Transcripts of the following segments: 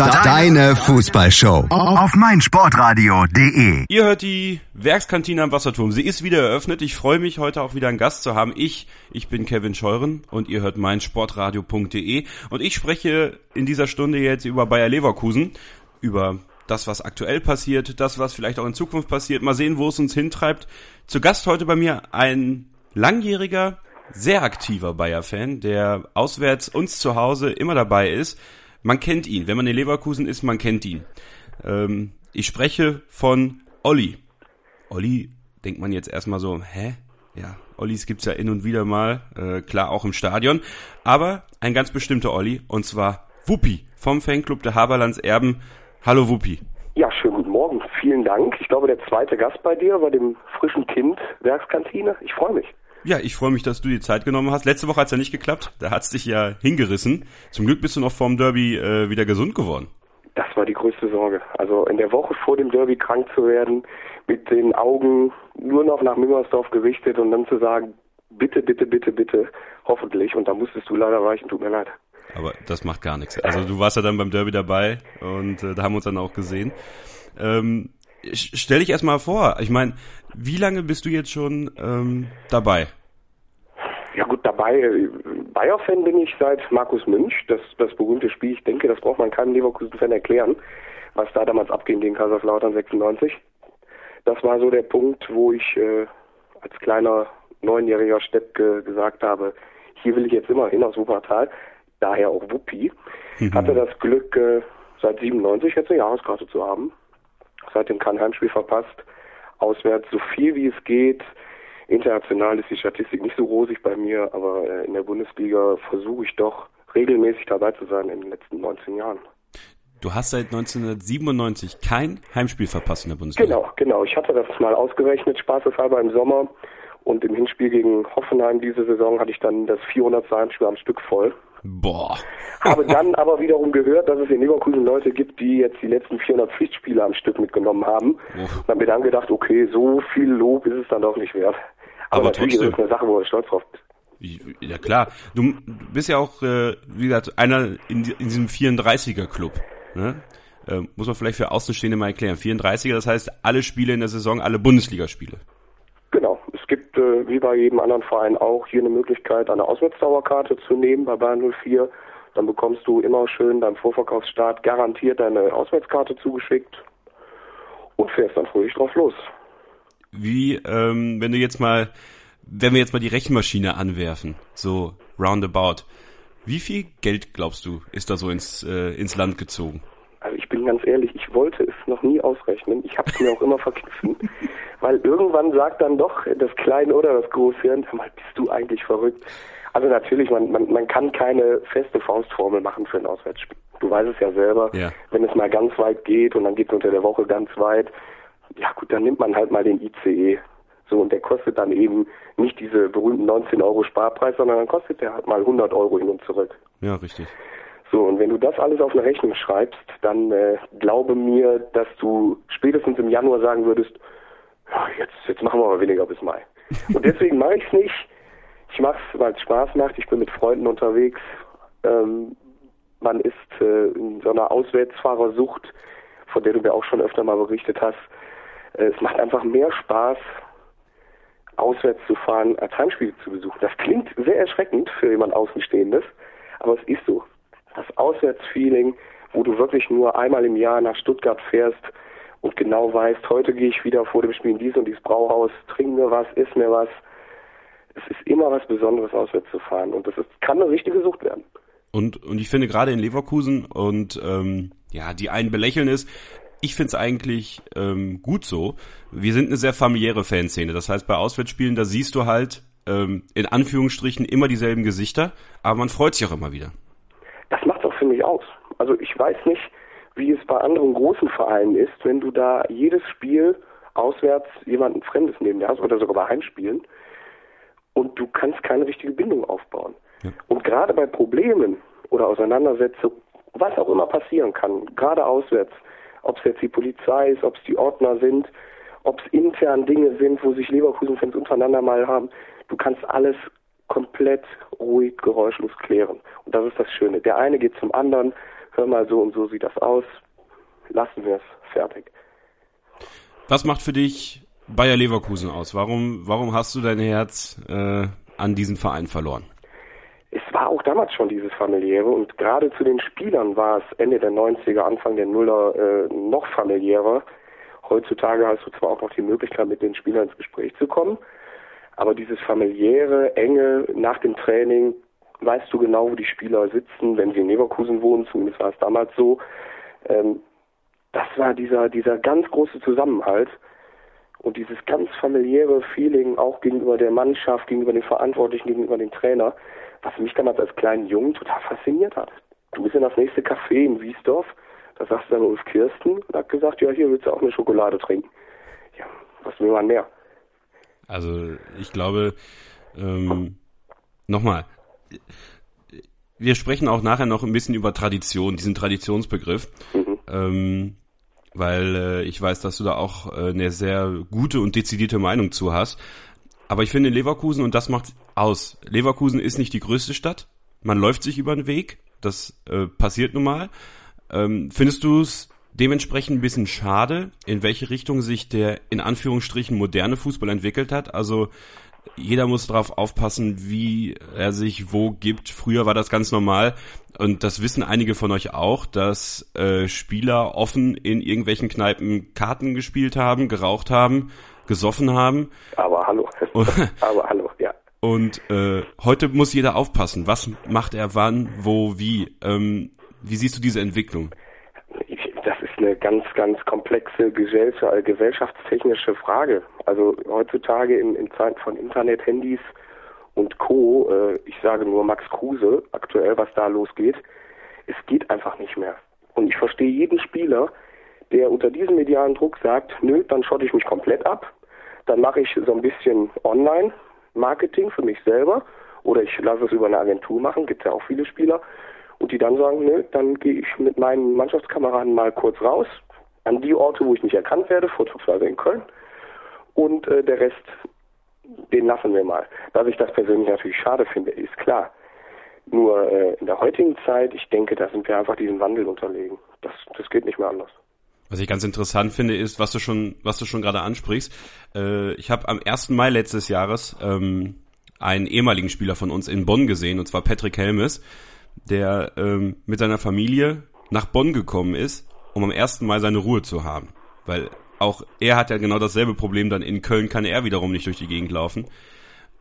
Deine Fußballshow auf meinsportradio.de. Ihr hört die Werkskantine am Wasserturm. Sie ist wieder eröffnet. Ich freue mich, heute auch wieder einen Gast zu haben. Ich, ich bin Kevin Scheuren und ihr hört meinsportradio.de. Und ich spreche in dieser Stunde jetzt über Bayer Leverkusen, über das, was aktuell passiert, das, was vielleicht auch in Zukunft passiert. Mal sehen, wo es uns hintreibt. Zu Gast heute bei mir ein langjähriger, sehr aktiver Bayer-Fan, der auswärts uns zu Hause immer dabei ist. Man kennt ihn. Wenn man in Leverkusen ist, man kennt ihn. Ähm, ich spreche von Olli. Olli denkt man jetzt erstmal so, hä? Ja, Ollis gibt's ja in und wieder mal, äh, klar auch im Stadion. Aber ein ganz bestimmter Olli, und zwar Wuppi vom Fanclub der Haberlands Erben. Hallo Wuppi. Ja, schönen guten Morgen. Vielen Dank. Ich glaube, der zweite Gast bei dir bei dem frischen Kind Werkskantine. Ich freue mich. Ja, ich freue mich, dass du die Zeit genommen hast. Letzte Woche hat's ja nicht geklappt. Da hat's dich ja hingerissen. Zum Glück bist du noch vorm Derby äh, wieder gesund geworden. Das war die größte Sorge. Also in der Woche vor dem Derby krank zu werden, mit den Augen nur noch nach Müngersdorf gerichtet und dann zu sagen, bitte, bitte, bitte, bitte, hoffentlich. Und da musstest du leider weichen, tut mir leid. Aber das macht gar nichts. Also du warst ja dann beim Derby dabei und äh, da haben wir uns dann auch gesehen. Ähm, stell dich erstmal vor. Ich meine, wie lange bist du jetzt schon ähm, dabei? Dabei, Bayer-Fan bin ich seit Markus Münch, das, das berühmte Spiel. Ich denke, das braucht man keinem Leverkusen-Fan erklären, was da damals abging gegen Kaiserslautern 96. Das war so der Punkt, wo ich äh, als kleiner neunjähriger Steppke gesagt habe, hier will ich jetzt immer hin aus Wuppertal, daher auch Wuppi. Mhm. Hatte das Glück, äh, seit 97 jetzt eine Jahreskarte zu haben. Seitdem kein Heimspiel verpasst. Auswärts so viel wie es geht. International ist die Statistik nicht so rosig bei mir, aber äh, in der Bundesliga versuche ich doch regelmäßig dabei zu sein in den letzten 19 Jahren. Du hast seit 1997 kein Heimspiel verpasst in der Bundesliga. Genau, genau. Ich hatte das mal ausgerechnet, spaßeshalber im Sommer. Und im Hinspiel gegen Hoffenheim diese Saison hatte ich dann das 400. Heimspiel am Stück voll. Boah. Habe dann aber wiederum gehört, dass es in Leverkusen Leute gibt, die jetzt die letzten 400 Pflichtspiele am Stück mitgenommen haben. Uff. Und dann mir dann gedacht, okay, so viel Lob ist es dann doch nicht wert. Aber, aber natürlich trotzdem. ist eine Sache, wo du stolz drauf bist. Ja klar, du bist ja auch, äh, wie gesagt, einer in, in diesem 34er-Club. Ne? Äh, muss man vielleicht für Außenstehende mal erklären. 34er, das heißt alle Spiele in der Saison, alle Bundesligaspiele. Genau. Es gibt, äh, wie bei jedem anderen Verein auch, hier eine Möglichkeit, eine Auswärtsdauerkarte zu nehmen bei Bayern 04. Dann bekommst du immer schön beim Vorverkaufsstart garantiert deine Auswärtskarte zugeschickt und fährst dann fröhlich drauf los. Wie, ähm, wenn du jetzt mal, wenn wir jetzt mal die Rechenmaschine anwerfen, so roundabout, wie viel Geld glaubst du, ist da so ins, äh, ins Land gezogen? Also ich bin ganz ehrlich, ich wollte es noch nie ausrechnen. Ich habe es mir auch immer verkniffen, weil irgendwann sagt dann doch das Kleine oder das Großhirn, mal, bist du eigentlich verrückt? Also natürlich, man, man, man kann keine feste Faustformel machen für ein Auswärtsspiel. Du weißt es ja selber, ja. wenn es mal ganz weit geht und dann geht es unter der Woche ganz weit, ja gut, dann nimmt man halt mal den ICE. So, und der kostet dann eben nicht diese berühmten 19 Euro Sparpreis, sondern dann kostet der halt mal 100 Euro hin und zurück. Ja, richtig. So, und wenn du das alles auf eine Rechnung schreibst, dann äh, glaube mir, dass du spätestens im Januar sagen würdest, ja, jetzt, jetzt machen wir mal weniger bis Mai. Und deswegen mache ich es nicht. Ich mache es, weil es Spaß macht. Ich bin mit Freunden unterwegs. Ähm, man ist äh, in so einer Auswärtsfahrersucht, von der du mir auch schon öfter mal berichtet hast. Äh, es macht einfach mehr Spaß, auswärts zu fahren, als Heimspiele zu besuchen. Das klingt sehr erschreckend für jemand Außenstehendes, aber es ist so. Das Auswärtsfeeling, wo du wirklich nur einmal im Jahr nach Stuttgart fährst und genau weißt, heute gehe ich wieder vor dem Spiel in dies und dieses Brauhaus, trinke mir was, iss mir was. Es ist immer was Besonderes, auswärts zu fahren und das ist, kann eine richtige Sucht werden. Und, und ich finde gerade in Leverkusen und ähm, ja, die einen belächeln es, ich finde es eigentlich ähm, gut so. Wir sind eine sehr familiäre Fanszene. Das heißt, bei Auswärtsspielen, da siehst du halt ähm, in Anführungsstrichen immer dieselben Gesichter, aber man freut sich auch immer wieder. Das macht auch für mich aus. Also ich weiß nicht, wie es bei anderen großen Vereinen ist, wenn du da jedes Spiel auswärts jemanden Fremdes neben dir hast oder sogar bei Heimspielen und du kannst keine richtige Bindung aufbauen. Ja. Und gerade bei Problemen oder Auseinandersetzungen, was auch immer passieren kann, gerade auswärts, ob es jetzt die Polizei ist, ob es die Ordner sind, ob es intern Dinge sind, wo sich Leverkusen-Fans untereinander mal haben. Du kannst alles komplett ruhig, geräuschlos klären. Und das ist das Schöne. Der eine geht zum anderen, hör mal, so und so sieht das aus, lassen wir es, fertig. Was macht für dich Bayer Leverkusen aus? Warum, warum hast du dein Herz äh, an diesen Verein verloren? Es war auch damals schon dieses familiäre und gerade zu den Spielern war es Ende der 90er, Anfang der Nuller äh, noch familiärer. Heutzutage hast du zwar auch noch die Möglichkeit, mit den Spielern ins Gespräch zu kommen, aber dieses familiäre, enge nach dem Training, weißt du genau, wo die Spieler sitzen, wenn sie in Leverkusen wohnen, zumindest war es damals so. Ähm, das war dieser, dieser ganz große Zusammenhalt und dieses ganz familiäre Feeling auch gegenüber der Mannschaft, gegenüber den Verantwortlichen, gegenüber dem Trainer, was mich damals als kleinen Jungen total fasziniert hat. Du bist in das nächste Café in Wiesdorf, da sagst du dann Ulf Kirsten und hat gesagt, ja, hier willst du auch eine Schokolade trinken. Ja, was will man mehr? Also ich glaube, ähm, nochmal, wir sprechen auch nachher noch ein bisschen über Tradition, diesen Traditionsbegriff. Mhm. Ähm, weil äh, ich weiß, dass du da auch äh, eine sehr gute und dezidierte Meinung zu hast. Aber ich finde Leverkusen, und das macht aus, Leverkusen ist nicht die größte Stadt. Man läuft sich über den Weg. Das äh, passiert nun mal. Ähm, findest du es dementsprechend ein bisschen schade, in welche Richtung sich der in Anführungsstrichen moderne Fußball entwickelt hat? Also jeder muss darauf aufpassen, wie er sich wo gibt. Früher war das ganz normal und das wissen einige von euch auch, dass äh, Spieler offen in irgendwelchen Kneipen Karten gespielt haben, geraucht haben, gesoffen haben. Aber hallo. Aber hallo, ja. Und äh, heute muss jeder aufpassen. Was macht er wann, wo, wie? Ähm, wie siehst du diese Entwicklung? eine ganz, ganz komplexe gesellschaftstechnische Frage. Also heutzutage in, in Zeiten von Internet, Handys und Co., äh, ich sage nur Max Kruse, aktuell, was da losgeht, es geht einfach nicht mehr. Und ich verstehe jeden Spieler, der unter diesem medialen Druck sagt, nö, dann schotte ich mich komplett ab, dann mache ich so ein bisschen Online-Marketing für mich selber oder ich lasse es über eine Agentur machen, gibt ja auch viele Spieler und die dann sagen, nö, dann gehe ich mit meinen Mannschaftskameraden mal kurz raus an die Orte, wo ich nicht erkannt werde, vorzugsweise in Köln und äh, der Rest, den lassen wir mal. Dass ich das persönlich natürlich schade finde, ist klar. Nur äh, in der heutigen Zeit, ich denke, da sind wir einfach diesem Wandel unterlegen. Das, das geht nicht mehr anders. Was ich ganz interessant finde, ist, was du schon, was du schon gerade ansprichst. Äh, ich habe am 1. Mai letztes Jahres ähm, einen ehemaligen Spieler von uns in Bonn gesehen, und zwar Patrick Helmes der ähm, mit seiner Familie nach Bonn gekommen ist, um am ersten Mal seine Ruhe zu haben. Weil auch er hat ja genau dasselbe Problem, dann in Köln kann er wiederum nicht durch die Gegend laufen.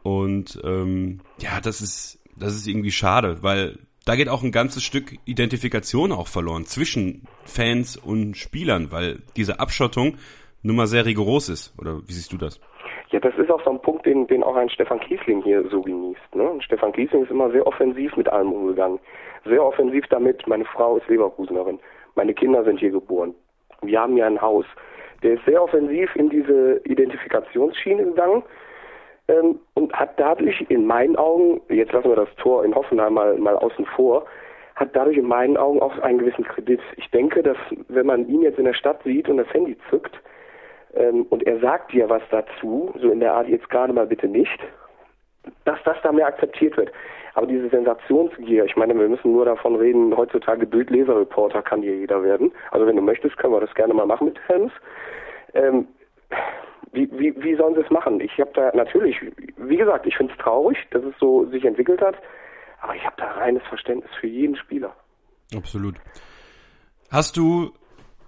Und ähm, ja, das ist, das ist irgendwie schade, weil da geht auch ein ganzes Stück Identifikation auch verloren zwischen Fans und Spielern, weil diese Abschottung nun mal sehr rigoros ist. Oder wie siehst du das? Ja, das ist auch so ein Punkt, den, den auch ein Stefan Kiesling hier so genießt. Ne? Und Stefan Kiesling ist immer sehr offensiv mit allem umgegangen. Sehr offensiv damit, meine Frau ist Leverkusenerin, meine Kinder sind hier geboren, wir haben ja ein Haus. Der ist sehr offensiv in diese Identifikationsschiene gegangen ähm, und hat dadurch in meinen Augen, jetzt lassen wir das Tor in Hoffenheim mal, mal außen vor, hat dadurch in meinen Augen auch einen gewissen Kredit. Ich denke, dass wenn man ihn jetzt in der Stadt sieht und das Handy zückt, ähm, und er sagt dir was dazu, so in der Art jetzt gerade mal bitte nicht, dass das da mehr akzeptiert wird. Aber diese Sensationsgier, ich meine, wir müssen nur davon reden, heutzutage Bildleserreporter kann hier jeder werden. Also wenn du möchtest, können wir das gerne mal machen mit Helms. Ähm, wie, wie, wie sollen sie es machen? Ich habe da natürlich, wie gesagt, ich finde es traurig, dass es so sich entwickelt hat, aber ich habe da reines Verständnis für jeden Spieler. Absolut. Hast du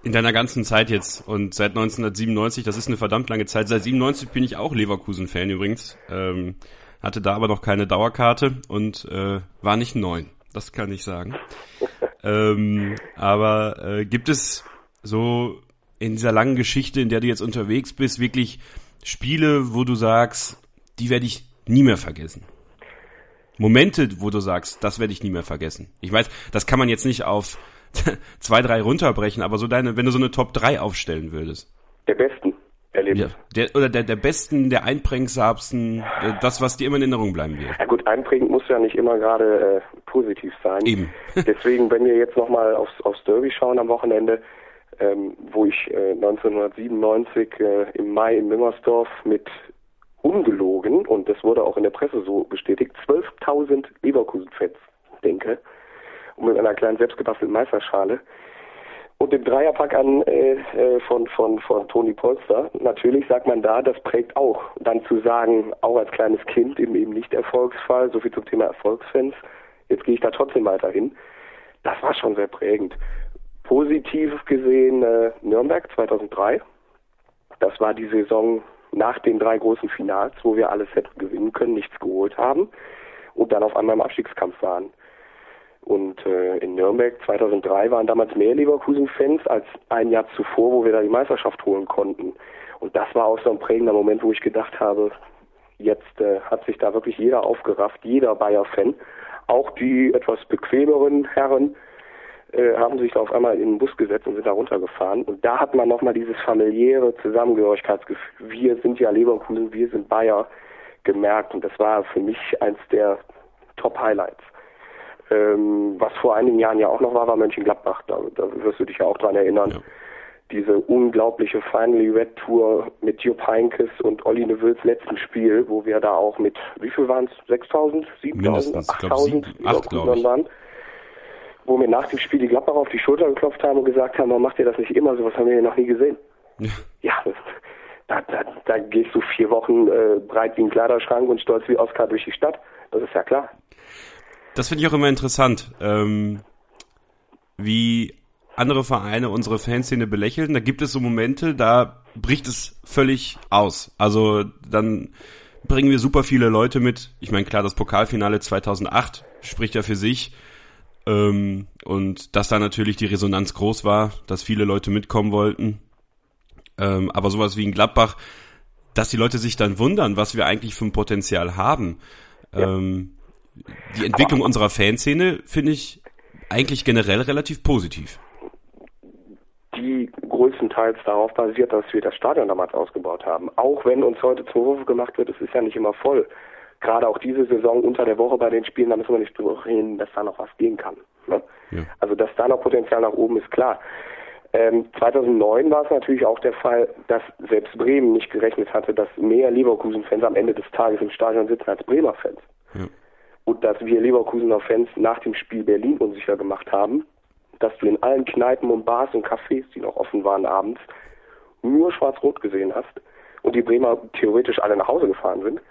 in deiner ganzen Zeit jetzt und seit 1997, das ist eine verdammt lange Zeit. Seit 97 bin ich auch Leverkusen-Fan übrigens. Ähm, hatte da aber noch keine Dauerkarte und äh, war nicht neun. Das kann ich sagen. ähm, aber äh, gibt es so in dieser langen Geschichte, in der du jetzt unterwegs bist, wirklich Spiele, wo du sagst, die werde ich nie mehr vergessen? Momente, wo du sagst, das werde ich nie mehr vergessen. Ich weiß, das kann man jetzt nicht auf zwei, drei runterbrechen, aber so deine, wenn du so eine Top 3 aufstellen würdest. Der besten Erlebnis. Ja, der, oder der, der besten, der einprägsamsten, äh, das, was dir immer in Erinnerung bleiben wird. Ja gut, einprägend muss ja nicht immer gerade äh, positiv sein. Eben. Deswegen, wenn wir jetzt nochmal aufs, aufs Derby schauen am Wochenende, ähm, wo ich äh, 1997 äh, im Mai in Mimmersdorf mit ungelogen, und das wurde auch in der Presse so bestätigt, 12.000 Leverkusen-Fans denke, und mit einer kleinen selbstgebastelten Meisterschale und dem Dreierpack an äh, äh, von, von, von Toni Polster. Natürlich sagt man da, das prägt auch. Dann zu sagen, auch als kleines Kind eben eben nicht Erfolgsfall, so viel zum Thema Erfolgsfans, jetzt gehe ich da trotzdem weiterhin. Das war schon sehr prägend. Positiv gesehen äh, Nürnberg 2003. Das war die Saison nach den drei großen Finals, wo wir alles hätten gewinnen können, nichts geholt haben und dann auf einmal im Abstiegskampf waren. Und äh, in Nürnberg 2003 waren damals mehr Leverkusen-Fans als ein Jahr zuvor, wo wir da die Meisterschaft holen konnten. Und das war auch so ein prägender Moment, wo ich gedacht habe, jetzt äh, hat sich da wirklich jeder aufgerafft, jeder Bayer-Fan. Auch die etwas bequemeren Herren äh, haben sich da auf einmal in den Bus gesetzt und sind da runtergefahren. Und da hat man nochmal dieses familiäre Zusammengehörigkeitsgefühl. Wir sind ja Leverkusen, wir sind Bayer gemerkt. Und das war für mich eins der Top-Highlights. Ähm, was vor einigen Jahren ja auch noch war, war Mönchengladbach. Da, da wirst du dich ja auch dran erinnern. Ja. Diese unglaubliche Finally Red Tour mit Jupp Heinkes und Olli Nevils letzten Spiel, wo wir da auch mit, wie viel waren es? 6000, 7000, 8000 glaube waren. Wo wir nach dem Spiel die Gladbach auf die Schulter geklopft haben und gesagt haben, warum macht ihr das nicht immer? Sowas haben wir ja noch nie gesehen. Ja, ja da, da, da gehst du vier Wochen äh, breit wie ein Kleiderschrank und stolz wie Oscar durch die Stadt. Das ist ja klar das finde ich auch immer interessant, ähm, wie andere Vereine unsere Fanszene belächeln. Da gibt es so Momente, da bricht es völlig aus. Also dann bringen wir super viele Leute mit. Ich meine, klar, das Pokalfinale 2008 spricht ja für sich. Ähm, und dass da natürlich die Resonanz groß war, dass viele Leute mitkommen wollten. Ähm, aber sowas wie in Gladbach, dass die Leute sich dann wundern, was wir eigentlich für ein Potenzial haben. Ja. Ähm, die Entwicklung Aber, unserer Fanszene finde ich eigentlich generell relativ positiv. Die größtenteils darauf basiert, dass wir das Stadion damals ausgebaut haben. Auch wenn uns heute zum Vorwurf gemacht wird, es ist ja nicht immer voll. Gerade auch diese Saison unter der Woche bei den Spielen, da müssen wir nicht drüber reden, dass da noch was gehen kann. Ne? Ja. Also, dass da noch Potenzial nach oben ist klar. Ähm, 2009 war es natürlich auch der Fall, dass selbst Bremen nicht gerechnet hatte, dass mehr Leverkusen-Fans am Ende des Tages im Stadion sitzen als Bremer-Fans. Ja und dass wir Leverkusener Fans nach dem Spiel Berlin unsicher gemacht haben, dass du in allen Kneipen und Bars und Cafés, die noch offen waren abends, nur schwarz-rot gesehen hast und die Bremer theoretisch alle nach Hause gefahren sind.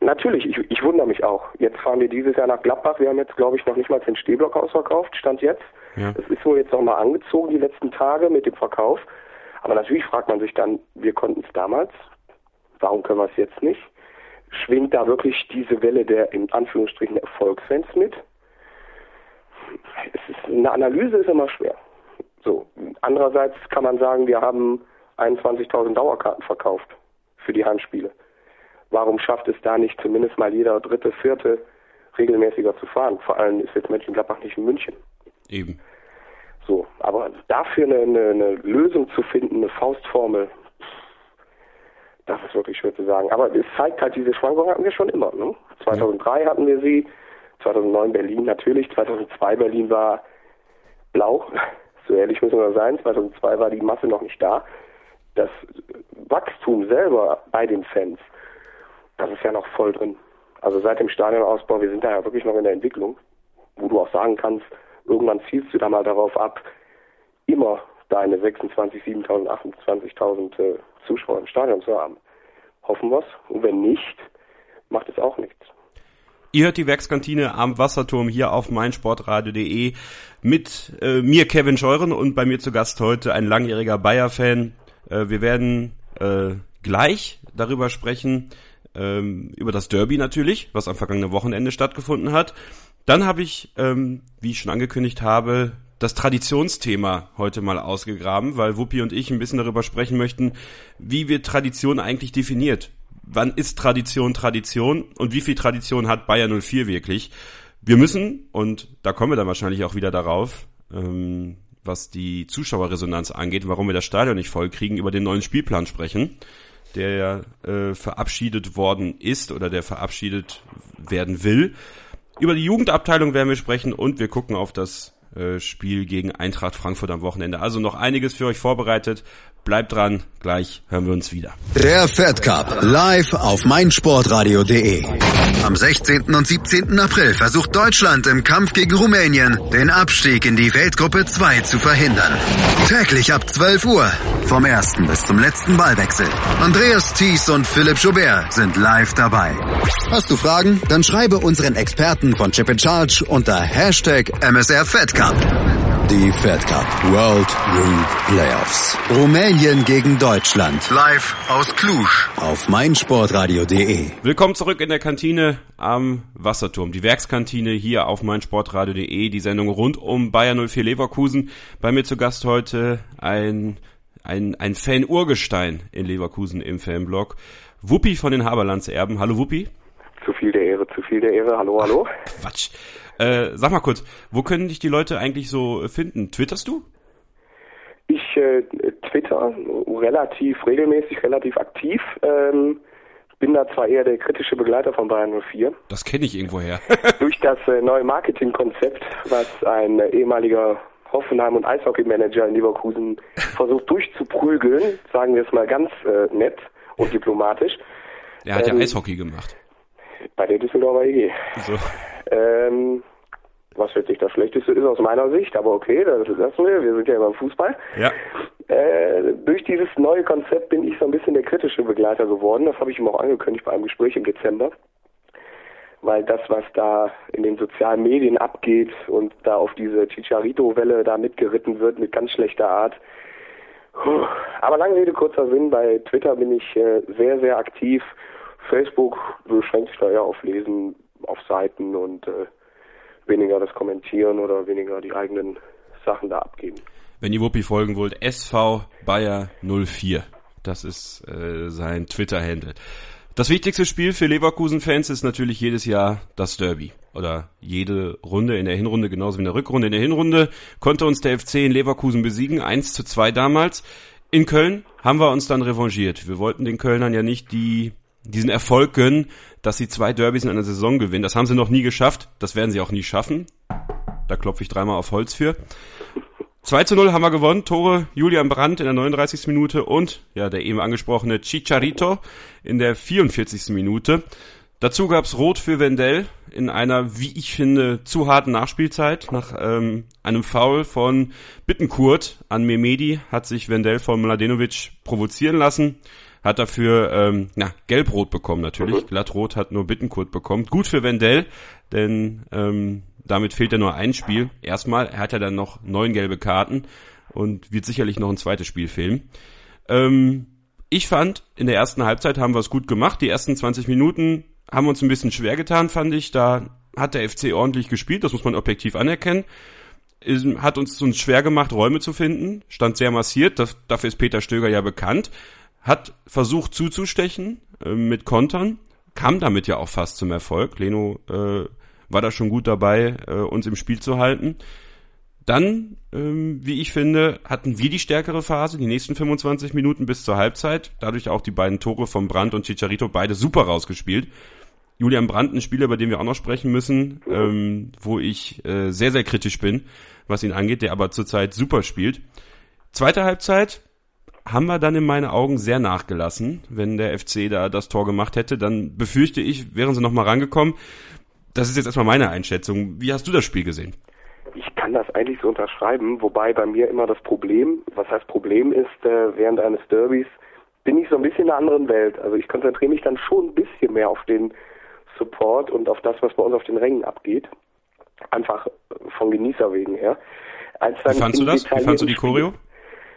Natürlich, ich, ich wundere mich auch. Jetzt fahren wir dieses Jahr nach Gladbach. Wir haben jetzt, glaube ich, noch nicht mal den Stehblock ausverkauft, stand jetzt. Ja. Das ist wohl jetzt nochmal angezogen, die letzten Tage mit dem Verkauf. Aber natürlich fragt man sich dann, wir konnten es damals, warum können wir es jetzt nicht? schwingt da wirklich diese Welle der in Anführungsstrichen Erfolgsfans mit? Ist, eine Analyse ist immer schwer. So. Andererseits kann man sagen, wir haben 21.000 Dauerkarten verkauft für die Handspiele. Warum schafft es da nicht zumindest mal jeder dritte, vierte regelmäßiger zu fahren? Vor allem ist jetzt Mönchengladbach nicht in München. Eben. So, aber dafür eine, eine, eine Lösung zu finden, eine Faustformel, das ist wirklich schwer zu sagen. Aber es zeigt halt, diese Schwankungen hatten wir schon immer. Ne? 2003 ja. hatten wir sie, 2009 Berlin natürlich, 2002 Berlin war blau, so ehrlich müssen wir sein, 2002 war die Masse noch nicht da. Das Wachstum selber bei den Fans, das ist ja noch voll drin. Also seit dem Stadionausbau, wir sind da ja wirklich noch in der Entwicklung, wo du auch sagen kannst, irgendwann zielst du da mal darauf ab, immer deine 26, 7.000, 28.000 äh, Zuschauer im Stadion zu haben. Hoffen wir's. Und wenn nicht, macht es auch nichts. Ihr hört die Werkskantine am Wasserturm hier auf meinsportradio.de mit äh, mir Kevin Scheuren und bei mir zu Gast heute ein langjähriger Bayer-Fan. Äh, wir werden äh, gleich darüber sprechen, ähm, über das Derby natürlich, was am vergangenen Wochenende stattgefunden hat. Dann habe ich, ähm, wie ich schon angekündigt habe, das Traditionsthema heute mal ausgegraben, weil Wuppi und ich ein bisschen darüber sprechen möchten, wie wird Tradition eigentlich definiert. Wann ist Tradition Tradition und wie viel Tradition hat Bayer 04 wirklich? Wir müssen, und da kommen wir dann wahrscheinlich auch wieder darauf, ähm, was die Zuschauerresonanz angeht, warum wir das Stadion nicht voll kriegen, über den neuen Spielplan sprechen, der äh, verabschiedet worden ist oder der verabschiedet werden will. Über die Jugendabteilung werden wir sprechen und wir gucken auf das äh, Spiel gegen Eintracht Frankfurt am Wochenende. Also noch einiges für euch vorbereitet. Bleibt dran, gleich hören wir uns wieder. Der Fed Cup live auf meinsportradio.de. Am 16. und 17. April versucht Deutschland im Kampf gegen Rumänien den Abstieg in die Weltgruppe 2 zu verhindern. Täglich ab 12 Uhr vom ersten bis zum letzten Ballwechsel. Andreas Thies und Philipp Joubert sind live dabei. Hast du Fragen? Dann schreibe unseren Experten von Chip in Charge unter Hashtag MSR Fed Cup. Die Fed Cup World Group Playoffs. Rumänien gegen Deutschland. Live aus Cluj. Auf meinsportradio.de. Willkommen zurück in der Kantine am Wasserturm. Die Werkskantine hier auf meinsportradio.de. Die Sendung rund um Bayern 04 Leverkusen. Bei mir zu Gast heute ein, ein, ein Fan-Urgestein in Leverkusen im Fanblog. Wuppi von den Haberlandserben. Hallo Wuppi. Zu viel der Ehre, zu viel der Ehre. Hallo, hallo. Quatsch. Äh, sag mal kurz, wo können dich die Leute eigentlich so finden? Twitterst du? Ich äh, twitter relativ regelmäßig, relativ aktiv. Ähm, bin da zwar eher der kritische Begleiter von Bayern 04. Das kenne ich irgendwoher. Durch das äh, neue Marketingkonzept, was ein äh, ehemaliger Hoffenheim- und Eishockey-Manager in Leverkusen versucht durchzuprügeln, sagen wir es mal ganz äh, nett und diplomatisch. Er hat ähm, ja Eishockey gemacht. Bei der Düsseldorfer EG. So. Ähm, was jetzt nicht das Schlechteste ist aus meiner Sicht, aber okay, das lassen wir. Wir sind ja immer im Fußball. Ja. Äh, durch dieses neue Konzept bin ich so ein bisschen der kritische Begleiter geworden. Das habe ich ihm auch angekündigt bei einem Gespräch im Dezember. Weil das, was da in den sozialen Medien abgeht und da auf diese Chicharito-Welle da mitgeritten wird mit ganz schlechter Art. Aber lange Rede, kurzer Sinn, bei Twitter bin ich äh, sehr, sehr aktiv. Facebook beschränkt sich da ja auf Lesen, auf Seiten und äh, weniger das Kommentieren oder weniger die eigenen Sachen da abgeben. Wenn ihr Wuppi folgen wollt, SV Bayer 04. Das ist äh, sein Twitter-Handle. Das wichtigste Spiel für Leverkusen-Fans ist natürlich jedes Jahr das Derby. Oder jede Runde in der Hinrunde, genauso wie in der Rückrunde. In der Hinrunde konnte uns der FC in Leverkusen besiegen, 1 zu 2 damals. In Köln haben wir uns dann revanchiert. Wir wollten den Kölnern ja nicht die diesen Erfolg gönnen, dass sie zwei Derbys in einer Saison gewinnen. Das haben sie noch nie geschafft. Das werden sie auch nie schaffen. Da klopfe ich dreimal auf Holz für. 2 zu 0 haben wir gewonnen. Tore Julian Brandt in der 39. Minute und ja, der eben angesprochene Chicharito in der 44. Minute. Dazu gab's Rot für Wendell in einer, wie ich finde, zu harten Nachspielzeit. Nach ähm, einem Foul von Bittenkurt an Memedi hat sich Wendell von Mladenovic provozieren lassen hat dafür ähm, na, gelb-rot bekommen natürlich. Mhm. Glattrot hat nur Bittenkurt bekommen. Gut für Wendell, denn ähm, damit fehlt er nur ein Spiel. Erstmal, er hat ja dann noch neun gelbe Karten und wird sicherlich noch ein zweites Spiel fehlen. Ähm, ich fand, in der ersten Halbzeit haben wir es gut gemacht. Die ersten 20 Minuten haben uns ein bisschen schwer getan, fand ich. Da hat der FC ordentlich gespielt, das muss man objektiv anerkennen. Hat uns, uns schwer gemacht, Räume zu finden, stand sehr massiert, das, dafür ist Peter Stöger ja bekannt hat versucht zuzustechen äh, mit Kontern, kam damit ja auch fast zum Erfolg. Leno äh, war da schon gut dabei, äh, uns im Spiel zu halten. Dann, ähm, wie ich finde, hatten wir die stärkere Phase, die nächsten 25 Minuten bis zur Halbzeit. Dadurch auch die beiden Tore von Brandt und Chicharito, beide super rausgespielt. Julian Brandt, ein Spieler, über den wir auch noch sprechen müssen, ähm, wo ich äh, sehr, sehr kritisch bin, was ihn angeht, der aber zurzeit super spielt. Zweite Halbzeit, haben wir dann in meinen Augen sehr nachgelassen. Wenn der FC da das Tor gemacht hätte, dann befürchte ich, wären sie nochmal rangekommen. Das ist jetzt erstmal meine Einschätzung. Wie hast du das Spiel gesehen? Ich kann das eigentlich so unterschreiben, wobei bei mir immer das Problem, was heißt Problem ist, äh, während eines Derbys bin ich so ein bisschen in einer anderen Welt. Also ich konzentriere mich dann schon ein bisschen mehr auf den Support und auf das, was bei uns auf den Rängen abgeht. Einfach von Genießer wegen her. Als Wie fandst du das? Wie fandst du die Choreo?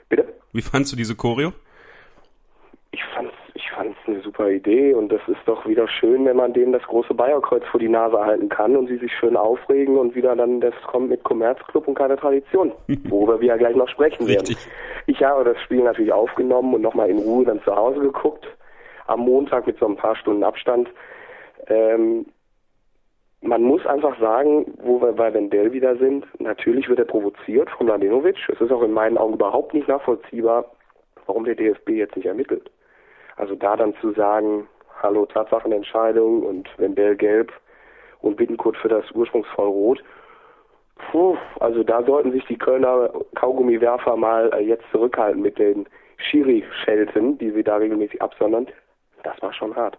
Bitte? Wie fandst du diese Choreo? Ich fand's, ich fand's eine super Idee und das ist doch wieder schön, wenn man denen das große Bayerkreuz vor die Nase halten kann und sie sich schön aufregen und wieder dann das kommt mit Kommerzclub und keine Tradition, worüber wir ja gleich noch sprechen Richtig. werden. Ich habe das Spiel natürlich aufgenommen und nochmal in Ruhe dann zu Hause geguckt, am Montag mit so ein paar Stunden Abstand. Ähm, man muss einfach sagen, wo wir bei Wendell wieder sind, natürlich wird er provoziert von Mladenovic. Es ist auch in meinen Augen überhaupt nicht nachvollziehbar, warum der DFB jetzt nicht ermittelt. Also da dann zu sagen, hallo, Tatsachenentscheidung und Wendell gelb und Bittenkurt für das Ursprungsvoll rot, Puh, also da sollten sich die Kölner Kaugummiwerfer mal äh, jetzt zurückhalten mit den Schiri-Schelten, die sie da regelmäßig absondern. Das war schon hart.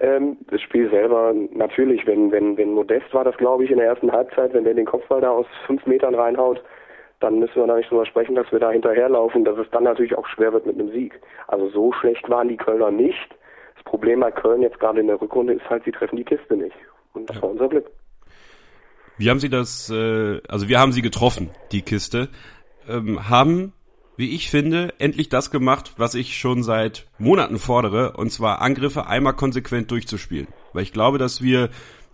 Ähm, das Spiel selber, natürlich, wenn, wenn, wenn Modest war das, glaube ich, in der ersten Halbzeit, wenn der den Kopfball da aus fünf Metern reinhaut, dann müssen wir da nicht drüber sprechen, dass wir da hinterherlaufen, dass es dann natürlich auch schwer wird mit einem Sieg. Also so schlecht waren die Kölner nicht. Das Problem bei Köln jetzt gerade in der Rückrunde ist halt, sie treffen die Kiste nicht. Und das war unser Glück. Wie haben Sie das, äh, also wir haben sie getroffen, die Kiste, ähm, haben wie ich finde, endlich das gemacht, was ich schon seit Monaten fordere, und zwar Angriffe einmal konsequent durchzuspielen. Weil ich glaube, dass wir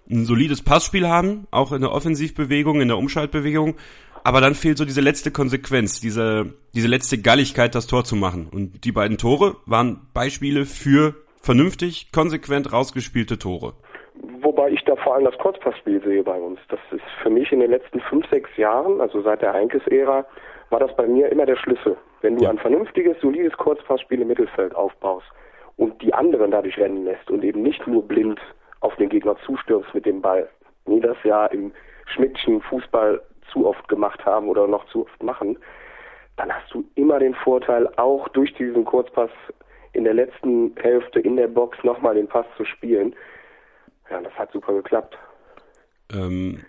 ein solides Passspiel haben, auch in der Offensivbewegung, in der Umschaltbewegung, aber dann fehlt so diese letzte Konsequenz, diese, diese letzte Galligkeit, das Tor zu machen. Und die beiden Tore waren Beispiele für vernünftig, konsequent rausgespielte Tore. Wobei ich da vor allem das Kurzpassspiel sehe bei uns. Das ist für mich in den letzten fünf, sechs Jahren, also seit der Heinkes-Ära, war das bei mir immer der Schlüssel. Wenn du ja. ein vernünftiges, solides Kurzpassspiel im Mittelfeld aufbaust und die anderen dadurch rennen lässt und eben nicht nur blind auf den Gegner zustürzt mit dem Ball, wie das ja im Schmidtchen Fußball zu oft gemacht haben oder noch zu oft machen, dann hast du immer den Vorteil, auch durch diesen Kurzpass in der letzten Hälfte in der Box nochmal den Pass zu spielen. Ja, das hat super geklappt. Ähm,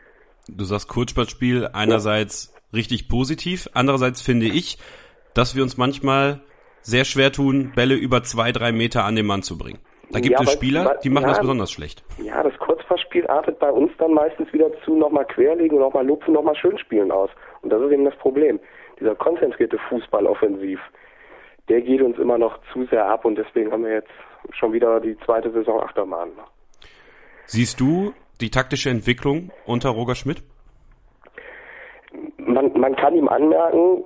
du sagst Kurzpassspiel einerseits richtig positiv. Andererseits finde ich, dass wir uns manchmal sehr schwer tun, Bälle über zwei, drei Meter an den Mann zu bringen. Da gibt ja, es Spieler, die machen ja, das besonders schlecht. Ja, das Kurzpassspiel artet bei uns dann meistens wieder zu nochmal querlegen, nochmal lupfen, nochmal schön spielen aus. Und das ist eben das Problem. Dieser konzentrierte Fußball offensiv, der geht uns immer noch zu sehr ab und deswegen haben wir jetzt schon wieder die zweite Saison Achterbahn. Siehst du die taktische Entwicklung unter Roger Schmidt? Man, man kann ihm anmerken,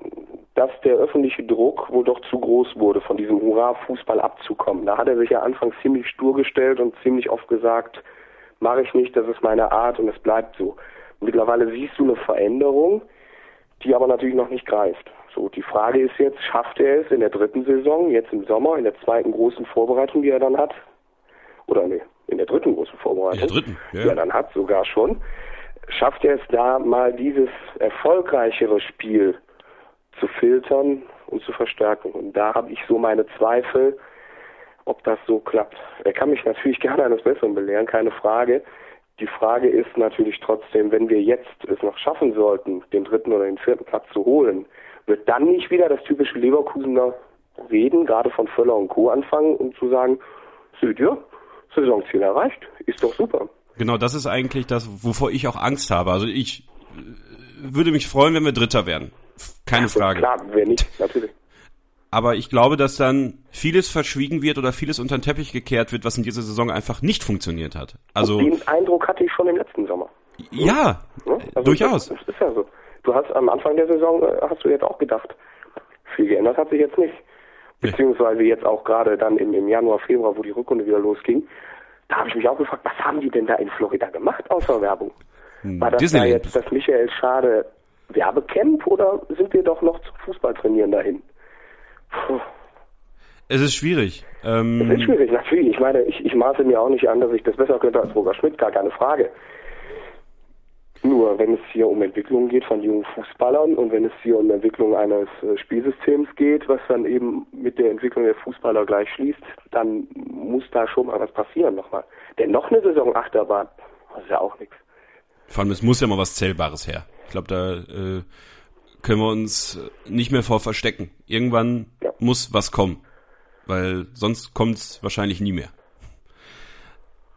dass der öffentliche Druck wohl doch zu groß wurde, von diesem Hurra-Fußball abzukommen. Da hat er sich ja anfangs ziemlich stur gestellt und ziemlich oft gesagt, mache ich nicht, das ist meine Art und es bleibt so. Mittlerweile siehst du eine Veränderung, die aber natürlich noch nicht greift. So, die Frage ist jetzt, schafft er es in der dritten Saison, jetzt im Sommer, in der zweiten großen Vorbereitung, die er dann hat? Oder nee, in der dritten großen Vorbereitung, in der dritten, ja. die er dann hat, sogar schon schafft er es da mal dieses erfolgreichere Spiel zu filtern und zu verstärken. Und da habe ich so meine Zweifel, ob das so klappt. Er kann mich natürlich gerne eines Besseren belehren, keine Frage. Die Frage ist natürlich trotzdem, wenn wir jetzt es noch schaffen sollten, den dritten oder den vierten Platz zu holen, wird dann nicht wieder das typische Leverkusener Reden, gerade von Völler und Co. anfangen, um zu sagen, seht Saisonziel erreicht, ist doch super. Genau, das ist eigentlich das, wovor ich auch Angst habe. Also ich äh, würde mich freuen, wenn wir Dritter werden. Keine Frage. Klar, wer nicht, natürlich. Aber ich glaube, dass dann vieles verschwiegen wird oder vieles unter den Teppich gekehrt wird, was in dieser Saison einfach nicht funktioniert hat. Also Und den Eindruck hatte ich schon im letzten Sommer. Ja, ja? Also durchaus. Das, das ist ja so. Du hast am Anfang der Saison äh, hast du jetzt auch gedacht, viel geändert hat sich jetzt nicht. Beziehungsweise jetzt auch gerade dann im, im Januar, Februar, wo die Rückrunde wieder losging, da habe ich mich auch gefragt, was haben die denn da in Florida gemacht außer Werbung? Hm, War das da jetzt das Michael Schade Werbecamp oder sind wir doch noch zum Fußballtrainieren dahin? Puh. Es ist schwierig. Ähm es ist schwierig, natürlich. Ich meine, ich, ich maße mir auch nicht an, dass ich das besser könnte als Roger Schmidt, gar keine Frage. Nur wenn es hier um Entwicklung geht von jungen Fußballern und wenn es hier um Entwicklung eines äh, Spielsystems geht, was dann eben mit der Entwicklung der Fußballer gleich schließt, dann muss da schon mal was passieren nochmal. Denn noch eine Saison Achterbahn, das ist ja auch nichts. Vor allem, es muss ja mal was Zählbares her. Ich glaube, da äh, können wir uns nicht mehr vor verstecken. Irgendwann ja. muss was kommen, weil sonst kommt es wahrscheinlich nie mehr.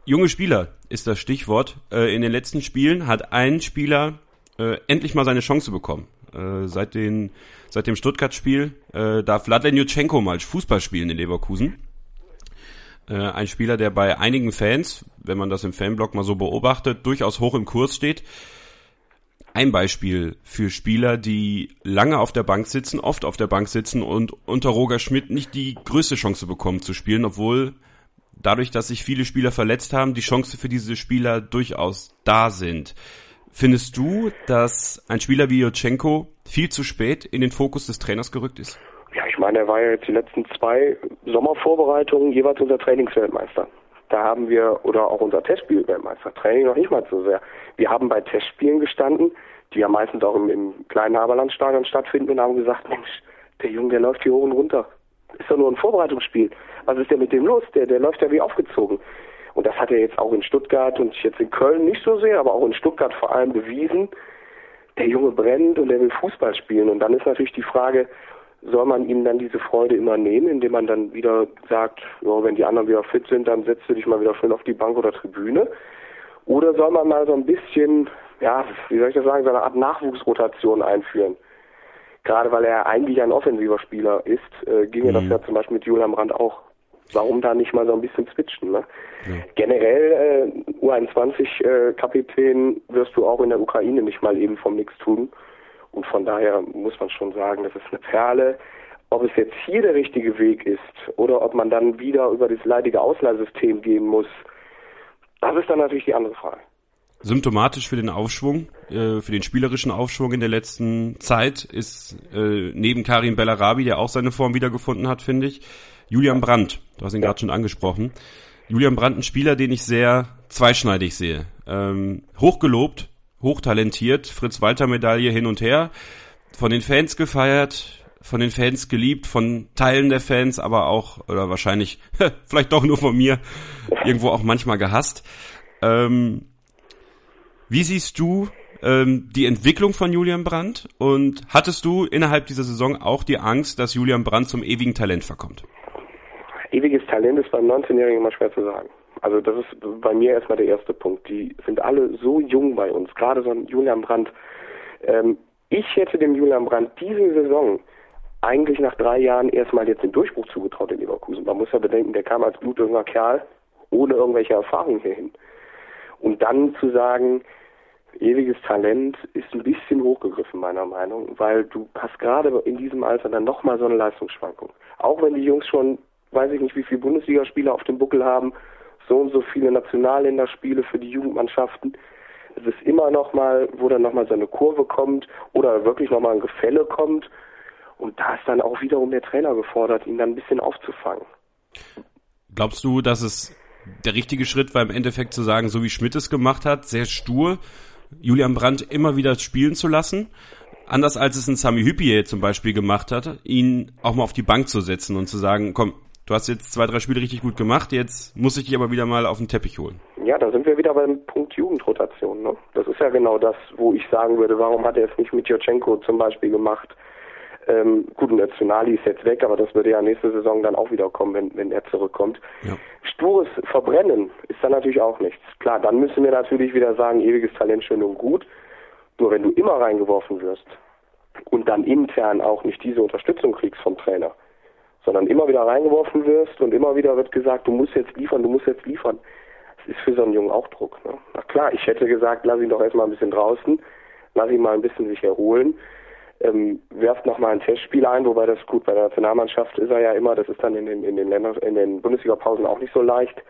Junge Spieler ist das Stichwort. Äh, in den letzten Spielen hat ein Spieler äh, endlich mal seine Chance bekommen. Äh, seit, den, seit dem Stuttgart-Spiel äh, darf Vladlen Jutschenko mal Fußball spielen in Leverkusen. Äh, ein Spieler, der bei einigen Fans, wenn man das im Fanblog mal so beobachtet, durchaus hoch im Kurs steht. Ein Beispiel für Spieler, die lange auf der Bank sitzen, oft auf der Bank sitzen und unter Roger Schmidt nicht die größte Chance bekommen zu spielen, obwohl dadurch, dass sich viele Spieler verletzt haben, die Chance für diese Spieler durchaus da sind. Findest du, dass ein Spieler wie Jotchenko viel zu spät in den Fokus des Trainers gerückt ist? Ja, ich meine, er war ja jetzt die letzten zwei Sommervorbereitungen jeweils unser Trainingsweltmeister. Da haben wir, oder auch unser Testspielweltmeister, Training noch nicht mal so sehr. Wir haben bei Testspielen gestanden, die ja meistens auch im, im kleinen Haberlandstadion stattfinden und haben gesagt, Mensch, der Junge, der läuft hier hoch und runter. Ist doch nur ein Vorbereitungsspiel. Was ist denn mit dem los? Der, der läuft ja wie aufgezogen. Und das hat er jetzt auch in Stuttgart und jetzt in Köln nicht so sehr, aber auch in Stuttgart vor allem bewiesen. Der Junge brennt und er will Fußball spielen. Und dann ist natürlich die Frage, soll man ihm dann diese Freude immer nehmen, indem man dann wieder sagt, ja, wenn die anderen wieder fit sind, dann setzt du dich mal wieder schön auf die Bank oder Tribüne? Oder soll man mal so ein bisschen, ja, wie soll ich das sagen, so eine Art Nachwuchsrotation einführen? Gerade weil er eigentlich ein offensiver Spieler ist, äh, ginge mhm. das ja zum Beispiel mit Julian Brandt auch. Warum da nicht mal so ein bisschen switchen? Ne? Ja. Generell äh, U21-Kapitän äh, wirst du auch in der Ukraine nicht mal eben vom Nix tun. Und von daher muss man schon sagen, das ist eine Perle. Ob es jetzt hier der richtige Weg ist oder ob man dann wieder über das leidige Ausleihsystem gehen muss, das ist dann natürlich die andere Frage. Symptomatisch für den Aufschwung, äh, für den spielerischen Aufschwung in der letzten Zeit ist äh, neben Karim Bellarabi, der auch seine Form wiedergefunden hat, finde ich, Julian Brandt. Du hast ihn gerade schon angesprochen. Julian Brandt, ein Spieler, den ich sehr zweischneidig sehe. Ähm, hochgelobt, hochtalentiert, Fritz-Walter-Medaille hin und her, von den Fans gefeiert, von den Fans geliebt, von Teilen der Fans, aber auch, oder wahrscheinlich, vielleicht doch nur von mir, irgendwo auch manchmal gehasst. Ähm, wie siehst du ähm, die Entwicklung von Julian Brandt und hattest du innerhalb dieser Saison auch die Angst, dass Julian Brandt zum ewigen Talent verkommt? Talent ist beim 19-Jährigen immer schwer zu sagen. Also das ist bei mir erstmal der erste Punkt. Die sind alle so jung bei uns, gerade so ein Julian Brandt. Ähm, ich hätte dem Julian Brandt diese Saison eigentlich nach drei Jahren erstmal jetzt den Durchbruch zugetraut in Leverkusen. Man muss ja bedenken, der kam als blutjunger Kerl ohne irgendwelche Erfahrung hierhin. Und dann zu sagen, ewiges Talent ist ein bisschen hochgegriffen, meiner Meinung, weil du hast gerade in diesem Alter dann nochmal so eine Leistungsschwankung. Auch wenn die Jungs schon, weiß ich nicht, wie viele Bundesligaspiele auf dem Buckel haben, so und so viele Nationalländerspiele für die Jugendmannschaften. Es ist immer noch mal, wo dann noch mal so eine Kurve kommt oder wirklich noch mal ein Gefälle kommt. Und da ist dann auch wiederum der Trainer gefordert, ihn dann ein bisschen aufzufangen. Glaubst du, dass es der richtige Schritt war im Endeffekt zu sagen, so wie Schmidt es gemacht hat, sehr stur, Julian Brandt immer wieder spielen zu lassen? Anders als es ein Sami Hüppier zum Beispiel gemacht hat, ihn auch mal auf die Bank zu setzen und zu sagen, komm, du hast jetzt zwei, drei Spiele richtig gut gemacht, jetzt muss ich dich aber wieder mal auf den Teppich holen. Ja, da sind wir wieder beim Punkt Jugendrotation. Ne? Das ist ja genau das, wo ich sagen würde, warum hat er es nicht mit Jotchenko zum Beispiel gemacht? Ähm, gut, Tsunali ist jetzt weg, aber das würde ja nächste Saison dann auch wieder kommen, wenn, wenn er zurückkommt. Ja. Stures Verbrennen ist dann natürlich auch nichts. Klar, dann müssen wir natürlich wieder sagen, ewiges Talent schön und gut. Nur wenn du immer reingeworfen wirst und dann intern auch nicht diese Unterstützung kriegst vom Trainer, sondern immer wieder reingeworfen wirst und immer wieder wird gesagt, du musst jetzt liefern, du musst jetzt liefern. Das ist für so einen Jungen auch Druck. Ne? Na klar, ich hätte gesagt, lass ihn doch erstmal ein bisschen draußen, lass ihn mal ein bisschen sich erholen, ähm, werft nochmal ein Testspiel ein, wobei das gut, bei der Nationalmannschaft ist er ja immer, das ist dann in den, in den Ländern, in den Bundesliga-Pausen auch nicht so leicht.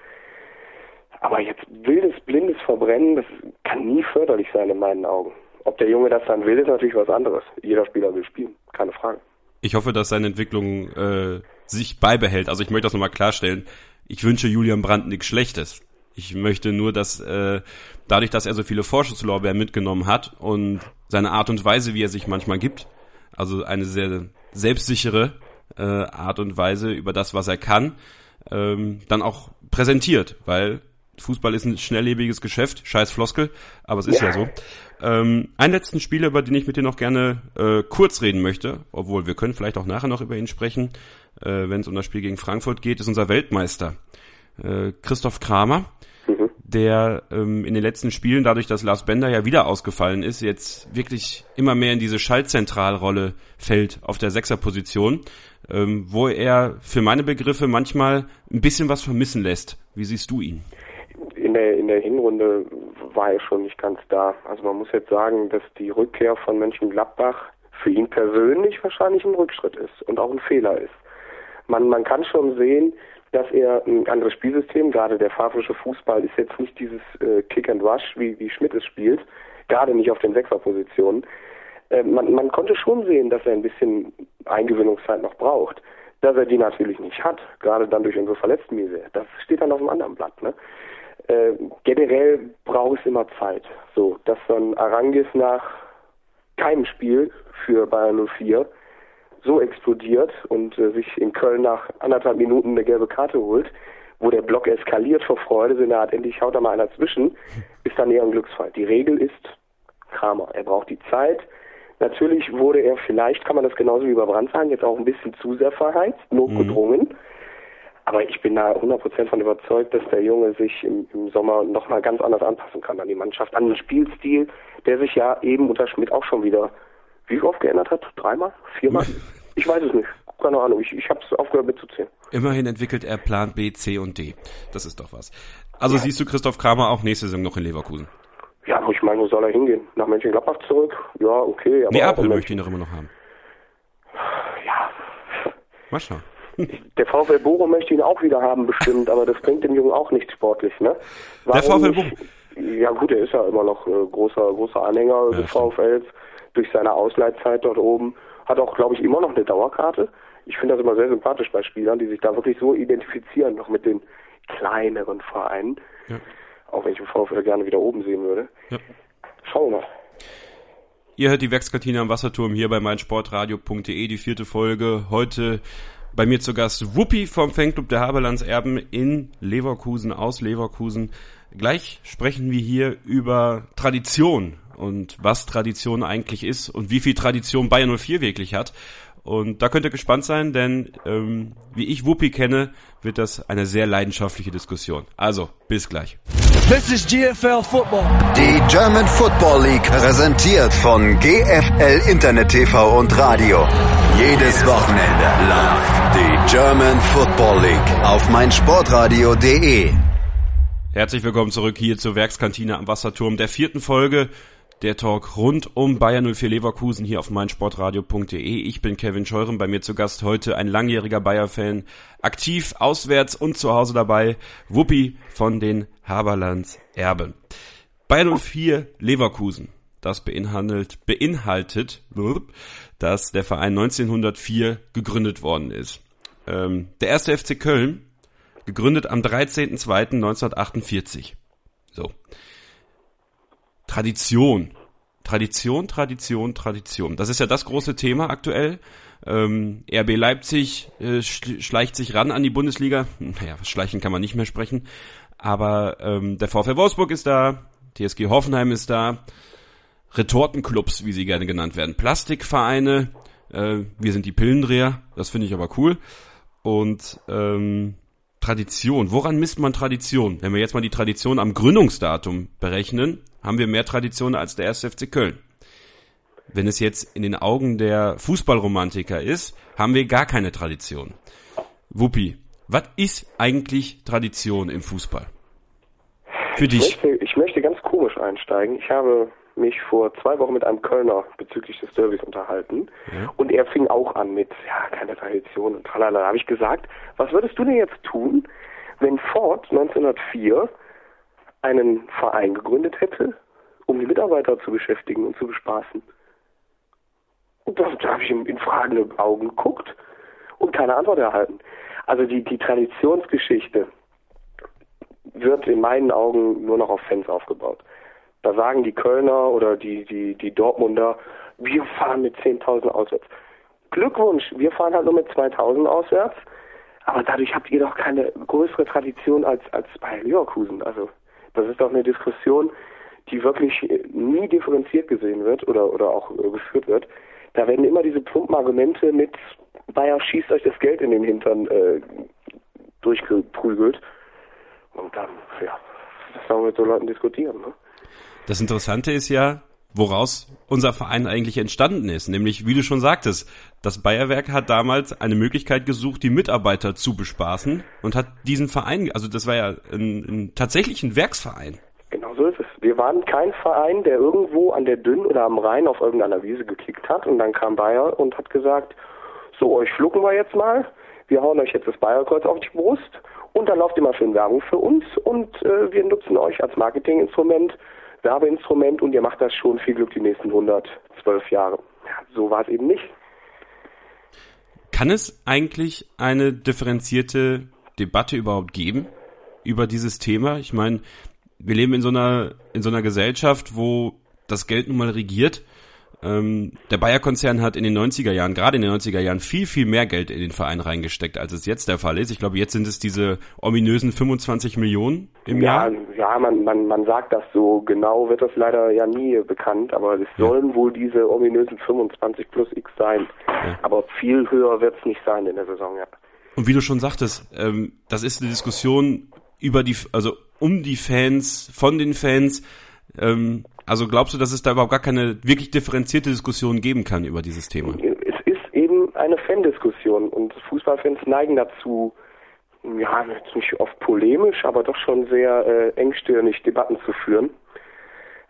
Aber jetzt wildes, blindes Verbrennen, das kann nie förderlich sein in meinen Augen. Ob der Junge das dann will, ist natürlich was anderes. Jeder Spieler will spielen, keine Frage ich hoffe, dass seine Entwicklung äh, sich beibehält. Also ich möchte das nochmal klarstellen. Ich wünsche Julian Brandt nichts Schlechtes. Ich möchte nur, dass äh, dadurch, dass er so viele Vorschusslorbeeren mitgenommen hat und seine Art und Weise, wie er sich manchmal gibt, also eine sehr selbstsichere äh, Art und Weise über das, was er kann, ähm, dann auch präsentiert, weil Fußball ist ein schnelllebiges Geschäft, scheiß Floskel, aber es ist ja, ja so. Ähm, einen letzten Spieler, über den ich mit dir noch gerne äh, kurz reden möchte, obwohl wir können vielleicht auch nachher noch über ihn sprechen, äh, wenn es um das Spiel gegen Frankfurt geht, ist unser Weltmeister, äh, Christoph Kramer, mhm. der ähm, in den letzten Spielen, dadurch, dass Lars Bender ja wieder ausgefallen ist, jetzt wirklich immer mehr in diese Schaltzentralrolle fällt auf der Sechserposition, ähm, wo er für meine Begriffe manchmal ein bisschen was vermissen lässt. Wie siehst du ihn? in der, in der Hinrunde war er schon nicht ganz da. Also man muss jetzt sagen, dass die Rückkehr von Mönchengladbach für ihn persönlich wahrscheinlich ein Rückschritt ist und auch ein Fehler ist. Man, man kann schon sehen, dass er ein anderes Spielsystem, gerade der fafrische Fußball ist jetzt nicht dieses äh, Kick and Rush, wie, wie Schmidt es spielt, gerade nicht auf den Sechserpositionen. Äh, man, man konnte schon sehen, dass er ein bisschen Eingewöhnungszeit noch braucht. Dass er die natürlich nicht hat, gerade dann durch unsere Verletztenmisere, das steht dann auf einem anderen Blatt. Ne? Äh, generell braucht es immer Zeit. So, dass ein Arangis nach keinem Spiel für Bayern 04 so explodiert und äh, sich in Köln nach anderthalb Minuten eine gelbe Karte holt, wo der Block eskaliert vor Freude, so eine Art, endlich haut da mal einer zwischen, ist dann eher ein Glücksfall. Die Regel ist Kramer. Er braucht die Zeit. Natürlich wurde er vielleicht, kann man das genauso wie bei Brand sagen, jetzt auch ein bisschen zu sehr verheizt, notgedrungen. Mhm. Aber ich bin da 100% von überzeugt, dass der Junge sich im, im Sommer nochmal ganz anders anpassen kann an die Mannschaft, an den Spielstil, der sich ja eben unter Schmidt auch schon wieder wie oft geändert hat? Dreimal? Viermal? Ich weiß es nicht. Keine Ahnung. Ich, ich habe es aufgehört mitzuzählen. Immerhin entwickelt er Plan B, C und D. Das ist doch was. Also ja. siehst du Christoph Kramer auch nächste Saison noch in Leverkusen? Ja, ich meine, wo soll er hingehen? Nach Mönchengladbach zurück? Ja, okay. Aber Neapel möchte ihn doch immer noch haben. Ja. Mal schauen. Der VfL Bochum möchte ihn auch wieder haben, bestimmt, aber das bringt dem Jungen auch nichts sportlich, ne? Warum der VfL Bochum? Ja gut, er ist ja immer noch äh, großer, großer Anhänger ja, des VfLs durch seine Ausleihzeit dort oben. Hat auch, glaube ich, immer noch eine Dauerkarte. Ich finde das immer sehr sympathisch bei Spielern, die sich da wirklich so identifizieren, noch mit den kleineren Vereinen. Ja. Auch wenn ich den VfL gerne wieder oben sehen würde. Ja. Schauen wir mal. Ihr hört die Werkskantine am Wasserturm hier bei meinsportradio.de, die vierte Folge. Heute bei mir zu Gast Wuppi vom Fanclub der Haberlandserben in Leverkusen, aus Leverkusen. Gleich sprechen wir hier über Tradition und was Tradition eigentlich ist und wie viel Tradition Bayern 04 wirklich hat. Und da könnt ihr gespannt sein, denn ähm, wie ich Wuppi kenne, wird das eine sehr leidenschaftliche Diskussion. Also, bis gleich. This is GFL Football. Die German Football League präsentiert von GFL Internet TV und Radio. Jedes Wochenende live die German Football League auf meinsportradio.de. Herzlich willkommen zurück hier zur Werkskantine am Wasserturm der vierten Folge der Talk rund um Bayern 04 Leverkusen hier auf meinsportradio.de. Ich bin Kevin Scheuren, bei mir zu Gast heute ein langjähriger Bayer-Fan, aktiv auswärts und zu Hause dabei, Wuppi von den Haberlands Erben. Bayern 04 Leverkusen, das beinhaltet, beinhaltet, dass der Verein 1904 gegründet worden ist. Ähm, der erste FC Köln, gegründet am 13.02.1948. So. Tradition. Tradition, Tradition, Tradition. Das ist ja das große Thema aktuell. Ähm, RB Leipzig äh, schleicht sich ran an die Bundesliga. Naja, schleichen kann man nicht mehr sprechen. Aber ähm, der VfL Wolfsburg ist da, TSG Hoffenheim ist da, Retortenclubs, wie sie gerne genannt werden, Plastikvereine, äh, wir sind die Pillendreher, das finde ich aber cool. Und ähm, Tradition. Woran misst man Tradition? Wenn wir jetzt mal die Tradition am Gründungsdatum berechnen, haben wir mehr Tradition als der 1. FC Köln. Wenn es jetzt in den Augen der Fußballromantiker ist, haben wir gar keine Tradition. Wuppi, was ist eigentlich Tradition im Fußball? Für dich. Ich möchte, ich möchte ganz komisch einsteigen. Ich habe mich vor zwei Wochen mit einem Kölner bezüglich des Derbys unterhalten. Ja. Und er fing auch an mit, ja, keine Tradition und tralala. Da habe ich gesagt, was würdest du denn jetzt tun, wenn Ford 1904 einen Verein gegründet hätte, um die Mitarbeiter zu beschäftigen und zu bespaßen? Und da, da habe ich ihm in fragende Augen geguckt und keine Antwort erhalten. Also die, die Traditionsgeschichte wird in meinen Augen nur noch auf Fans aufgebaut. Da sagen die Kölner oder die, die, die Dortmunder, wir fahren mit 10.000 auswärts. Glückwunsch, wir fahren halt nur mit 2.000 auswärts, aber dadurch habt ihr doch keine größere Tradition als, als bei Leverkusen. Also, das ist doch eine Diskussion, die wirklich nie differenziert gesehen wird oder, oder auch äh, geführt wird. Da werden immer diese plumpen Argumente mit Bayer schießt euch das Geld in den Hintern äh, durchgeprügelt. Und dann, ja, das sollen wir mit so Leuten diskutieren, ne? Das Interessante ist ja, woraus unser Verein eigentlich entstanden ist. Nämlich, wie du schon sagtest, das Bayerwerk hat damals eine Möglichkeit gesucht, die Mitarbeiter zu bespaßen und hat diesen Verein, also das war ja ein, ein tatsächlich ein Werksverein. Genau so ist es. Wir waren kein Verein, der irgendwo an der Dünn oder am Rhein auf irgendeiner Wiese gekickt hat und dann kam Bayer und hat gesagt, so euch schlucken wir jetzt mal, wir hauen euch jetzt das Bayerkreuz auf die Brust und dann lauft ihr mal schön Werbung für uns und äh, wir nutzen euch als Marketinginstrument Werbeinstrument und ihr macht das schon viel Glück die nächsten 112 Jahre. Ja, so war es eben nicht. Kann es eigentlich eine differenzierte Debatte überhaupt geben über dieses Thema? Ich meine, wir leben in so einer in so einer Gesellschaft, wo das Geld nun mal regiert. Ähm, der Bayer-Konzern hat in den 90er Jahren, gerade in den 90er Jahren, viel, viel mehr Geld in den Verein reingesteckt, als es jetzt der Fall ist. Ich glaube, jetzt sind es diese ominösen 25 Millionen im ja, Jahr. Ja, man, man, man sagt das so. Genau wird das leider ja nie bekannt, aber es sollen wohl diese ominösen 25 plus X sein. Ja. Aber viel höher wird es nicht sein in der Saison, ja. Und wie du schon sagtest, ähm, das ist eine Diskussion über die, also um die Fans, von den Fans. Ähm, also glaubst du, dass es da überhaupt gar keine wirklich differenzierte Diskussion geben kann über dieses Thema? Es ist eben eine Fan-Diskussion und Fußballfans neigen dazu, ja, nicht oft polemisch, aber doch schon sehr äh, engstirnig Debatten zu führen.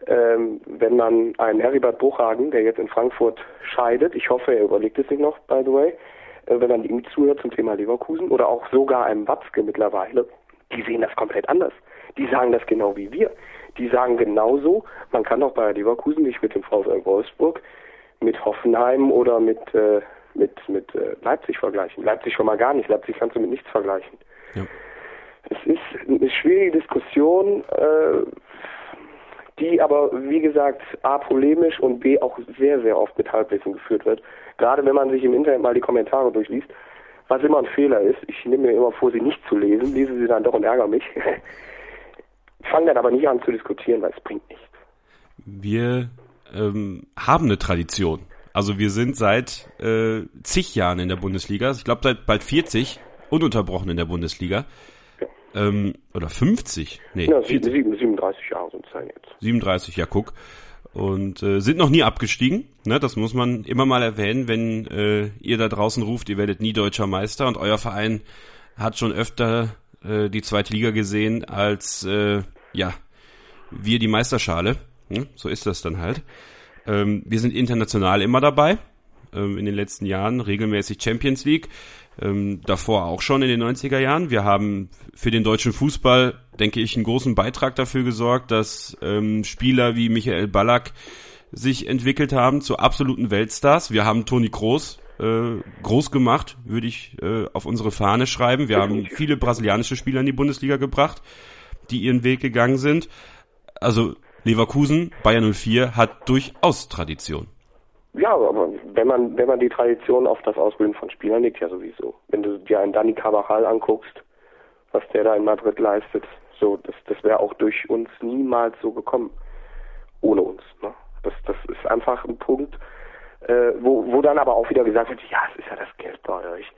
Ähm, wenn man einen Heribert Bruchhagen, der jetzt in Frankfurt scheidet, ich hoffe, er überlegt es sich noch, by the way, äh, wenn man ihm zuhört zum Thema Leverkusen oder auch sogar einem Watzke mittlerweile, die sehen das komplett anders. Die sagen das genau wie wir. Die sagen genauso, man kann auch bei Leverkusen nicht mit dem VfL Wolfsburg, mit Hoffenheim oder mit, äh, mit, mit äh, Leipzig vergleichen. Leipzig schon mal gar nicht. Leipzig kannst du mit nichts vergleichen. Ja. Es ist eine schwierige Diskussion, äh, die aber, wie gesagt, A, polemisch und B, auch sehr, sehr oft mit Halbwissen geführt wird. Gerade wenn man sich im Internet mal die Kommentare durchliest, was immer ein Fehler ist. Ich nehme mir immer vor, sie nicht zu lesen, lese sie dann doch und ärgere mich. Fange dann aber nicht an zu diskutieren, weil es bringt nichts. Wir ähm, haben eine Tradition. Also wir sind seit äh, zig Jahren in der Bundesliga. Ich glaube seit bald 40 ununterbrochen in der Bundesliga. Ähm, oder 50? Nee, Ja, 40, 37 Jahre sind es ja jetzt. 37, ja guck. Und äh, sind noch nie abgestiegen. Ne, das muss man immer mal erwähnen, wenn äh, ihr da draußen ruft, ihr werdet nie deutscher Meister und euer Verein hat schon öfter äh, die zweite Liga gesehen als äh, ja wir die Meisterschale. Hm? So ist das dann halt. Ähm, wir sind international immer dabei. Ähm, in den letzten Jahren regelmäßig Champions League. Ähm, davor auch schon in den 90er Jahren. Wir haben für den deutschen Fußball, denke ich, einen großen Beitrag dafür gesorgt, dass ähm, Spieler wie Michael Ballack sich entwickelt haben zu absoluten Weltstars. Wir haben Toni Kroos äh, groß gemacht, würde ich äh, auf unsere Fahne schreiben. Wir haben viele brasilianische Spieler in die Bundesliga gebracht, die ihren Weg gegangen sind. Also Leverkusen, Bayern 04 hat durchaus Tradition. Ja, aber wenn man, wenn man die Tradition auf das Ausbilden von Spielern legt, ja sowieso. Wenn du dir einen Dani Carvajal anguckst, was der da in Madrid leistet, so, das, das wäre auch durch uns niemals so gekommen. Ohne uns. Ne? Das, das ist einfach ein Punkt, äh, wo, wo dann aber auch wieder gesagt wird, ja, es ist ja das Geld bei euch.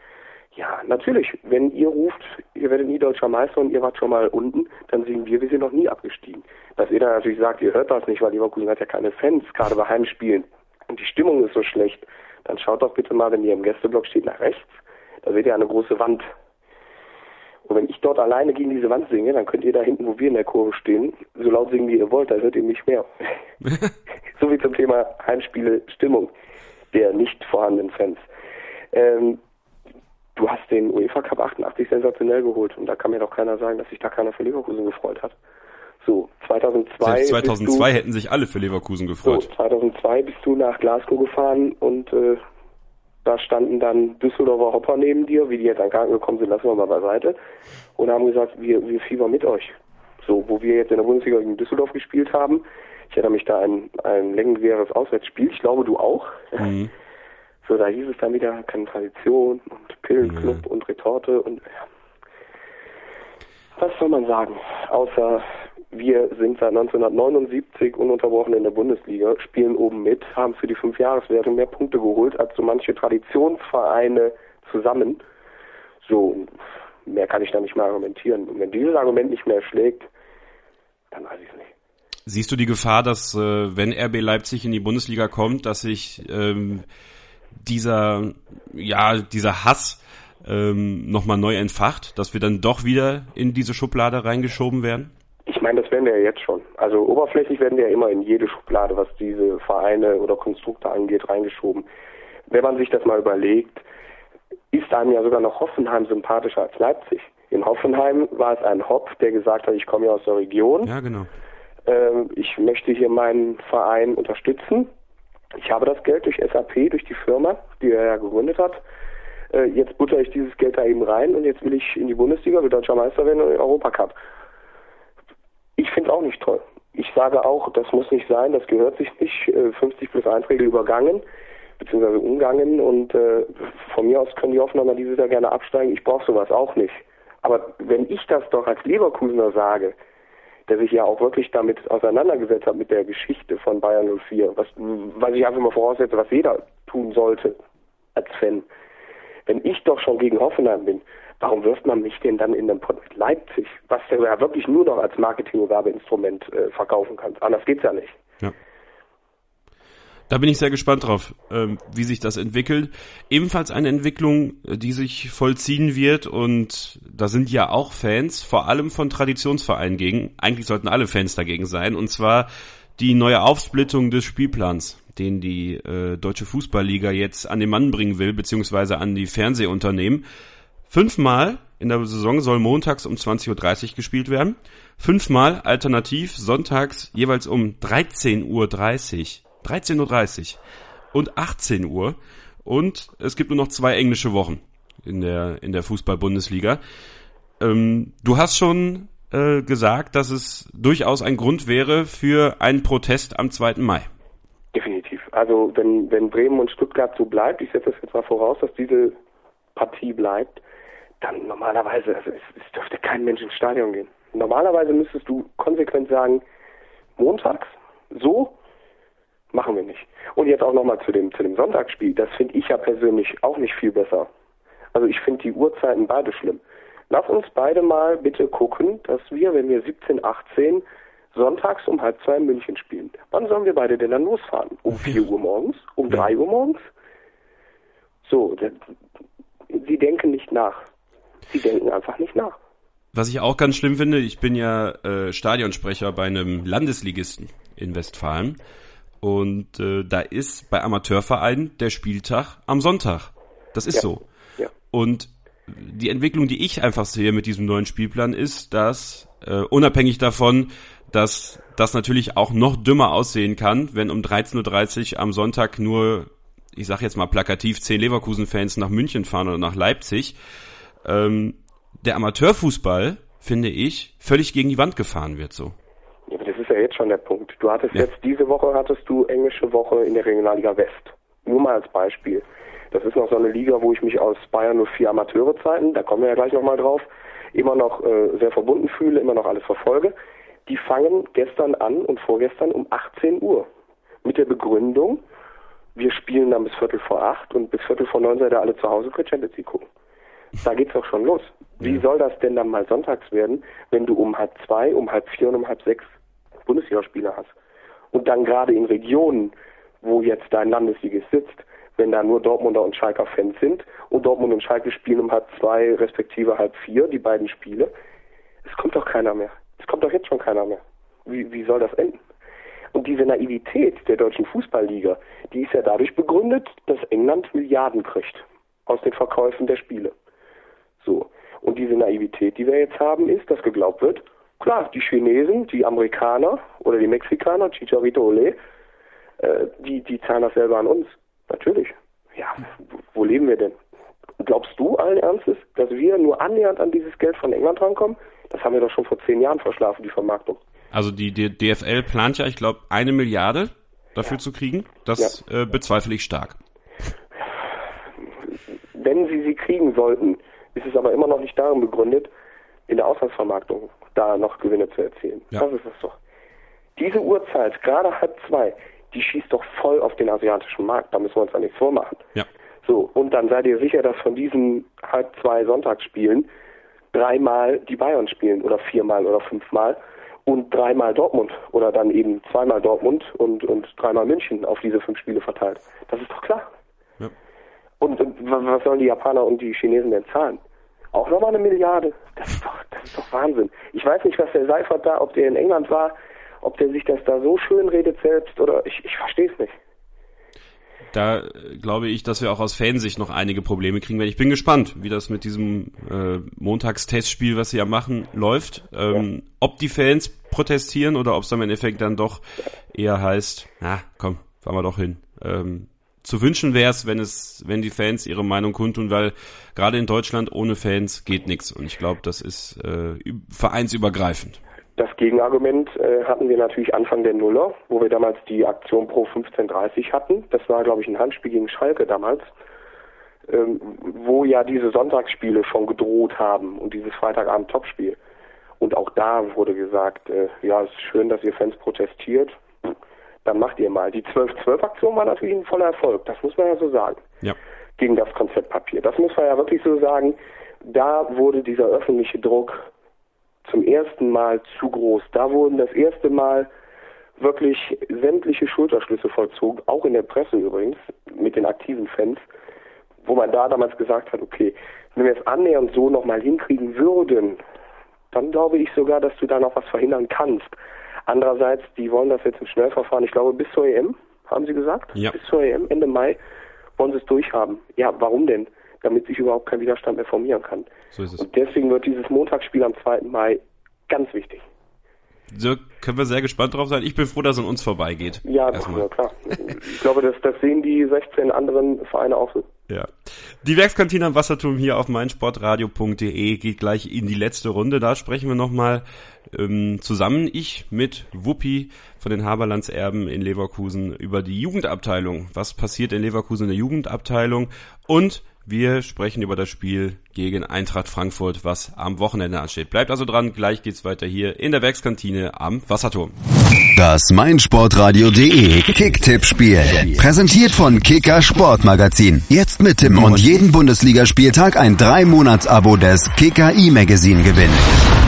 Ja, natürlich, wenn ihr ruft, ihr werdet nie deutscher Meister und ihr wart schon mal unten, dann sehen wir, wir sind noch nie abgestiegen. Dass ihr dann natürlich sagt, ihr hört das nicht, weil Leverkusen hat ja keine Fans, gerade bei Heimspielen und die Stimmung ist so schlecht, dann schaut doch bitte mal, wenn ihr im Gästeblock steht, nach rechts. Da seht ihr eine große Wand. Und wenn ich dort alleine gegen diese Wand singe, dann könnt ihr da hinten, wo wir in der Kurve stehen, so laut singen, wie ihr wollt, da hört ihr mich mehr. so wie zum Thema Heimspiele Stimmung der nicht vorhandenen Fans. Ähm, du hast den UEFA Cup 88 sensationell geholt und da kann mir doch keiner sagen, dass sich da keiner für Leverkusen gefreut hat. So, 2002. Selbst 2002 du, hätten sich alle für Leverkusen so, gefreut. 2002 bist du nach Glasgow gefahren und äh, da standen dann Düsseldorfer Hopper neben dir, wie die jetzt an Karten gekommen sind, lassen wir mal beiseite, und haben gesagt, wir, wir fiebern mit euch. So, wo wir jetzt in der Bundesliga gegen Düsseldorf gespielt haben, ich erinnere mich da an ein legendäres Auswärtsspiel, ich glaube du auch. Mhm. So, da hieß es dann wieder, keine Tradition und Pillenclub und Retorte und ja. Was soll man sagen? Außer wir sind seit 1979 ununterbrochen in der Bundesliga, spielen oben mit, haben für die Fünfjahreswertung mehr Punkte geholt als so manche Traditionsvereine zusammen. So, mehr kann ich da nicht mehr argumentieren. Und wenn dieses Argument nicht mehr schlägt, dann weiß ich es nicht. Siehst du die Gefahr, dass äh, wenn RB Leipzig in die Bundesliga kommt, dass sich ähm, dieser ja dieser Hass ähm, nochmal neu entfacht, dass wir dann doch wieder in diese Schublade reingeschoben werden? Ich meine, das werden wir ja jetzt schon. Also oberflächlich werden wir ja immer in jede Schublade, was diese Vereine oder Konstrukte angeht, reingeschoben. Wenn man sich das mal überlegt, ist einem ja sogar noch Hoffenheim sympathischer als Leipzig. In Hoffenheim war es ein Hop, der gesagt hat, ich komme ja aus der Region. Ja, genau. Ähm, ich möchte hier meinen Verein unterstützen. Ich habe das Geld durch SAP, durch die Firma, die er ja gegründet hat. Äh, jetzt butter ich dieses Geld da eben rein und jetzt will ich in die Bundesliga, will deutscher Meister werden und in den Europacup. Ich finde es auch nicht toll. Ich sage auch, das muss nicht sein, das gehört sich nicht. 50 äh, plus 1 Regel übergangen, beziehungsweise umgangen und äh, von mir aus können die Hoffenheimer dieses Jahr gerne absteigen. Ich brauche sowas auch nicht. Aber wenn ich das doch als Leverkusener sage, der sich ja auch wirklich damit auseinandergesetzt hat mit der Geschichte von Bayern 04, was, was ich einfach mal voraussetze, was jeder tun sollte als Fan. Wenn ich doch schon gegen Hoffenheim bin, warum wirft man mich denn dann in den Pott mit Leipzig, was du ja wirklich nur noch als Marketing- und Werbeinstrument äh, verkaufen kannst? Anders geht's ja nicht. Da bin ich sehr gespannt drauf, ähm, wie sich das entwickelt. Ebenfalls eine Entwicklung, äh, die sich vollziehen wird und da sind ja auch Fans, vor allem von Traditionsvereinen gegen. Eigentlich sollten alle Fans dagegen sein und zwar die neue Aufsplittung des Spielplans, den die äh, Deutsche Fußballliga jetzt an den Mann bringen will, beziehungsweise an die Fernsehunternehmen. Fünfmal in der Saison soll montags um 20.30 Uhr gespielt werden. Fünfmal alternativ sonntags jeweils um 13.30 Uhr. 13.30 Uhr und 18 Uhr. Und es gibt nur noch zwei englische Wochen in der, in der Fußball-Bundesliga. Ähm, du hast schon äh, gesagt, dass es durchaus ein Grund wäre für einen Protest am 2. Mai. Definitiv. Also wenn, wenn Bremen und Stuttgart so bleibt, ich setze das jetzt mal voraus, dass diese Partie bleibt, dann normalerweise, also es, es dürfte kein Mensch ins Stadion gehen. Normalerweise müsstest du konsequent sagen, montags so machen wir nicht. Und jetzt auch nochmal zu dem, zu dem Sonntagsspiel. Das finde ich ja persönlich auch nicht viel besser. Also ich finde die Uhrzeiten beide schlimm. Lass uns beide mal bitte gucken, dass wir, wenn wir 17, 18 sonntags um halb zwei in München spielen, wann sollen wir beide denn dann losfahren? Um 4 Uhr morgens? Um 3 Uhr morgens? So, sie denken nicht nach. Sie denken einfach nicht nach. Was ich auch ganz schlimm finde, ich bin ja äh, Stadionsprecher bei einem Landesligisten in Westfalen. Und äh, da ist bei Amateurvereinen der Spieltag am Sonntag. Das ist ja. so. Ja. Und die Entwicklung, die ich einfach sehe mit diesem neuen Spielplan, ist, dass äh, unabhängig davon, dass das natürlich auch noch dümmer aussehen kann, wenn um 13.30 Uhr am Sonntag nur, ich sag jetzt mal plakativ, zehn Leverkusen-Fans nach München fahren oder nach Leipzig. Ähm, der Amateurfußball, finde ich, völlig gegen die Wand gefahren wird so ja jetzt schon der Punkt. Du hattest ja. jetzt diese Woche hattest du englische Woche in der Regionalliga West. Nur mal als Beispiel. Das ist noch so eine Liga, wo ich mich aus Bayern nur vier Amateurzeiten, da kommen wir ja gleich nochmal drauf, immer noch äh, sehr verbunden fühle, immer noch alles verfolge. Die fangen gestern an und vorgestern um 18 Uhr. Mit der Begründung, wir spielen dann bis Viertel vor acht und bis Viertel vor neun seid ihr alle zu Hause für Champions League gucken. Da geht's doch schon los. Wie soll das denn dann mal sonntags werden, wenn du um halb zwei, um halb vier und um halb sechs Bundesligaspieler hast. Und dann gerade in Regionen, wo jetzt dein Landesligist sitzt, wenn da nur Dortmunder und Schalker Fans sind und Dortmund und Schalke spielen um halb zwei respektive halb vier, die beiden Spiele, es kommt doch keiner mehr. Es kommt doch jetzt schon keiner mehr. Wie, wie soll das enden? Und diese Naivität der deutschen Fußballliga, die ist ja dadurch begründet, dass England Milliarden kriegt aus den Verkäufen der Spiele. So. Und diese Naivität, die wir jetzt haben, ist, dass geglaubt wird, Klar, die Chinesen, die Amerikaner oder die Mexikaner, Chicharito Ole, äh, die, die zahlen das selber an uns. Natürlich. Ja, wo leben wir denn? Glaubst du allen Ernstes, dass wir nur annähernd an dieses Geld von England rankommen? Das haben wir doch schon vor zehn Jahren verschlafen, die Vermarktung. Also die, die DFL plant ja, ich glaube, eine Milliarde dafür ja. zu kriegen. Das ja. äh, bezweifle ich stark. Wenn sie sie kriegen sollten, ist es aber immer noch nicht darin begründet, in der Auslandsvermarktung da noch Gewinne zu erzielen. Ja. Das ist es doch. Diese Uhrzeit, gerade halb zwei, die schießt doch voll auf den asiatischen Markt. Da müssen wir uns ja nichts vormachen. Ja. So, und dann seid ihr sicher, dass von diesen halb zwei Sonntagsspielen dreimal die Bayern spielen oder viermal oder fünfmal und dreimal Dortmund oder dann eben zweimal Dortmund und, und dreimal München auf diese fünf Spiele verteilt. Das ist doch klar. Ja. Und, und was sollen die Japaner und die Chinesen denn zahlen? Auch nochmal eine Milliarde. Das ist, doch, das ist doch Wahnsinn. Ich weiß nicht, was der Seifert da, ob der in England war, ob der sich das da so schön redet selbst oder ich, ich verstehe es nicht. Da äh, glaube ich, dass wir auch aus Fansicht noch einige Probleme kriegen werden. Ich bin gespannt, wie das mit diesem äh, Montagstestspiel, was sie ja machen, läuft. Ähm, ja. Ob die Fans protestieren oder ob es dann im Endeffekt dann doch eher heißt, na komm, fahren wir doch hin. Ähm, zu wünschen wäre es, wenn es, wenn die Fans ihre Meinung kundtun, weil gerade in Deutschland ohne Fans geht nichts. Und ich glaube, das ist äh, vereinsübergreifend. Das Gegenargument äh, hatten wir natürlich Anfang der Nuller, wo wir damals die Aktion Pro 1530 hatten. Das war, glaube ich, ein Handspiel gegen Schalke damals, ähm, wo ja diese Sonntagsspiele schon gedroht haben und dieses Freitagabend-Topspiel. Und auch da wurde gesagt, äh, ja, es ist schön, dass ihr Fans protestiert. Dann macht ihr mal. Die 12-12-Aktion war natürlich ein voller Erfolg, das muss man ja so sagen. Ja. Gegen das Konzeptpapier. Das muss man ja wirklich so sagen. Da wurde dieser öffentliche Druck zum ersten Mal zu groß. Da wurden das erste Mal wirklich sämtliche Schulterschlüsse vollzogen, auch in der Presse übrigens, mit den aktiven Fans, wo man da damals gesagt hat, okay, wenn wir es annähernd so nochmal hinkriegen würden, dann glaube ich sogar, dass du da noch was verhindern kannst. Andererseits, die wollen das jetzt im Schnellverfahren, ich glaube bis zur EM, haben sie gesagt? Ja. Bis zur EM, Ende Mai, wollen sie es durchhaben. Ja, warum denn? damit sich überhaupt kein Widerstand mehr formieren kann. So ist es. Und deswegen wird dieses Montagsspiel am 2. Mai ganz wichtig. So können wir sehr gespannt drauf sein. Ich bin froh, dass es an uns vorbeigeht. Ja, Erstmal. ja klar. Ich glaube, das, das sehen die 16 anderen Vereine auch so. Ja. Die Werkskantine am Wasserturm hier auf meinsportradio.de geht gleich in die letzte Runde. Da sprechen wir nochmal ähm, zusammen, ich mit Wuppi von den Haberlandserben in Leverkusen über die Jugendabteilung. Was passiert in Leverkusen in der Jugendabteilung? Und wir sprechen über das Spiel gegen Eintracht Frankfurt, was am Wochenende ansteht. Bleibt also dran, gleich geht's weiter hier in der Werkskantine am Wasserturm. Das meinsportradio.de Kicktipp-Spiel. Präsentiert von Kicker Sportmagazin. Jetzt mit Tim und jeden Bundesligaspieltag ein 3-Monats-Abo des Kicker E-Magazin gewinnen.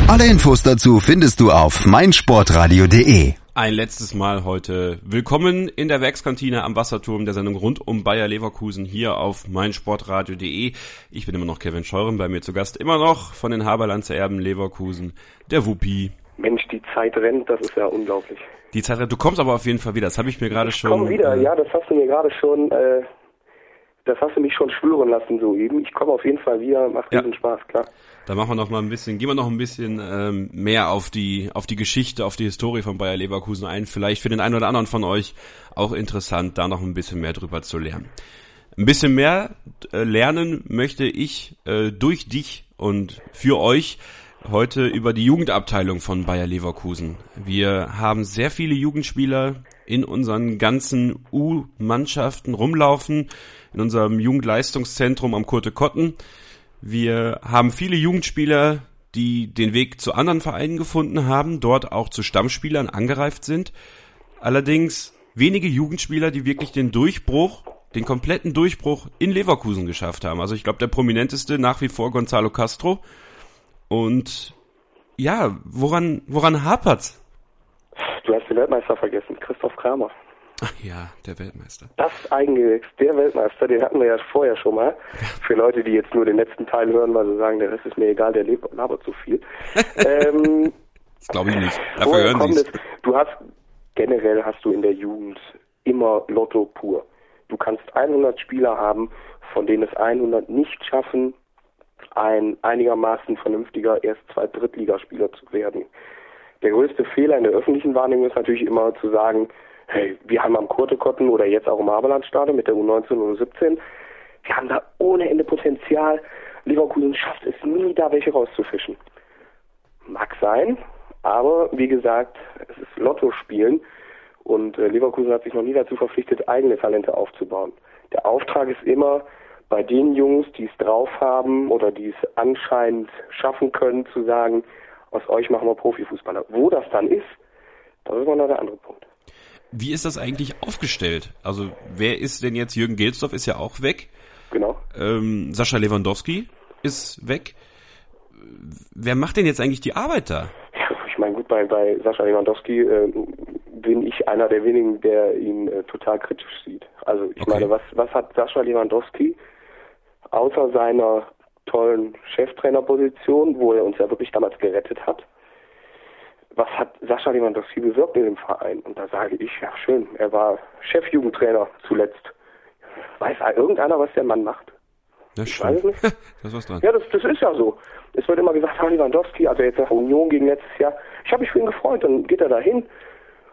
Alle Infos dazu findest du auf meinsportradio.de. Ein letztes Mal heute. Willkommen in der Werkskantine am Wasserturm der Sendung rund um Bayer Leverkusen hier auf meinsportradio.de. Ich bin immer noch Kevin Scheuren, bei mir zu Gast immer noch von den Haberlandser Erben Leverkusen, der Wuppi. Mensch, die Zeit rennt, das ist ja unglaublich. Die Zeit, du kommst aber auf jeden Fall wieder, das habe ich mir gerade schon... Komm wieder, äh, ja, das hast du mir gerade schon, äh, das hast du mich schon schwören lassen soeben. Ich komme auf jeden Fall wieder, macht Ja. riesen Spaß, klar. Da machen wir noch mal ein bisschen, gehen wir noch ein bisschen ähm, mehr auf die auf die Geschichte, auf die Historie von Bayer Leverkusen ein. Vielleicht für den einen oder anderen von euch auch interessant, da noch ein bisschen mehr drüber zu lernen. Ein bisschen mehr äh, lernen möchte ich äh, durch dich und für euch heute über die Jugendabteilung von Bayer Leverkusen. Wir haben sehr viele Jugendspieler in unseren ganzen U-Mannschaften rumlaufen, in unserem Jugendleistungszentrum am Kurte Kotten. Wir haben viele Jugendspieler, die den Weg zu anderen Vereinen gefunden haben, dort auch zu Stammspielern angereift sind. Allerdings wenige Jugendspieler, die wirklich den Durchbruch, den kompletten Durchbruch in Leverkusen geschafft haben. Also ich glaube, der prominenteste nach wie vor Gonzalo Castro. Und ja, woran, woran hapert's? Du hast den Weltmeister vergessen, Christoph Kramer. Ach ja, der Weltmeister. Das Eigengewächs, der Weltmeister, den hatten wir ja vorher schon mal. Für Leute, die jetzt nur den letzten Teil hören, weil sie sagen, der Rest ist mir egal, der lebt- labert zu viel. ähm, Das glaube ich nicht. Dafür hören sie's. es? Du hast, generell hast du in der Jugend immer Lotto pur. Du kannst 100 Spieler haben, von denen es 100 nicht schaffen, ein einigermaßen vernünftiger Erst-, Zweit-, Drittligaspieler zu werden. Der größte Fehler in der öffentlichen Wahrnehmung ist natürlich immer zu sagen, hey, wir haben am Kurtekotten oder jetzt auch im Haberlandstadion mit der U19 und U17, wir haben da ohne Ende Potenzial. Leverkusen schafft es nie, da welche rauszufischen. Mag sein, aber wie gesagt, es ist Lotto spielen und äh, Leverkusen hat sich noch nie dazu verpflichtet, eigene Talente aufzubauen. Der Auftrag ist immer, bei den Jungs, die es drauf haben oder die es anscheinend schaffen können, zu sagen, aus euch machen wir Profifußballer. Wo das dann ist, das ist noch der andere Punkt. Wie ist das eigentlich aufgestellt? Also wer ist denn jetzt? Jürgen Gelsdorf ist ja auch weg. Genau. Ähm, Sascha Lewandowski ist weg. Wer macht denn jetzt eigentlich die Arbeit da? Ja, ich meine, gut, bei, bei Sascha Lewandowski äh, bin ich einer der wenigen, der ihn äh, total kritisch sieht. Also ich Okay. meine, was, was hat Sascha Lewandowski außer seiner tollen Cheftrainerposition, wo er uns ja wirklich damals gerettet hat, was hat Sascha Lewandowski bewirkt in dem Verein? Und da sage ich, ja schön, er war Chefjugendtrainer zuletzt. Weiß irgendeiner, was der Mann macht? Das Ich weiß nicht. da ist was dran. Ja, das, das ist ja so. Es wird immer gesagt, ah, Lewandowski, also jetzt nach Union gegen letztes Jahr. Ich habe mich für ihn gefreut. Dann geht er dahin,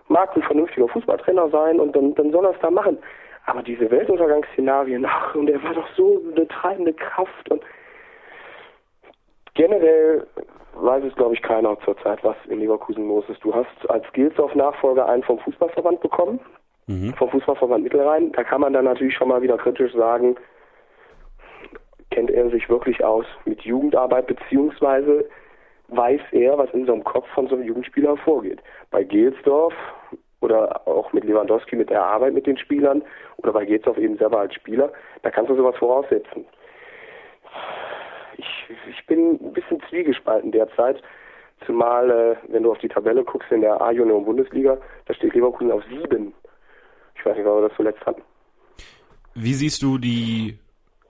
mag ein vernünftiger Fußballtrainer sein und dann, dann soll er es da machen. Aber diese Weltuntergangsszenarien, ach, und er war doch so eine treibende Kraft und generell weiß es, glaube ich, keiner zurzeit, was in Leverkusen los ist. Du hast als Gilsdorf-Nachfolger einen vom Fußballverband bekommen, mhm. vom Fußballverband Mittelrhein. Da kann man dann natürlich schon mal wieder kritisch sagen, kennt er sich wirklich aus mit Jugendarbeit, beziehungsweise weiß er, was in so einem Kopf von so einem Jugendspieler vorgeht. Bei Gelsdorf oder auch mit Lewandowski mit der Arbeit mit den Spielern oder bei Gelsdorf eben selber als Spieler, da kannst du sowas voraussetzen. Ich, ich bin ein bisschen zwiegespalten derzeit, zumal äh, wenn du auf die Tabelle guckst in der A-Junior Bundesliga, da steht Leverkusen auf sieben. Ich weiß nicht, wann wir das zuletzt hatten. Wie siehst du die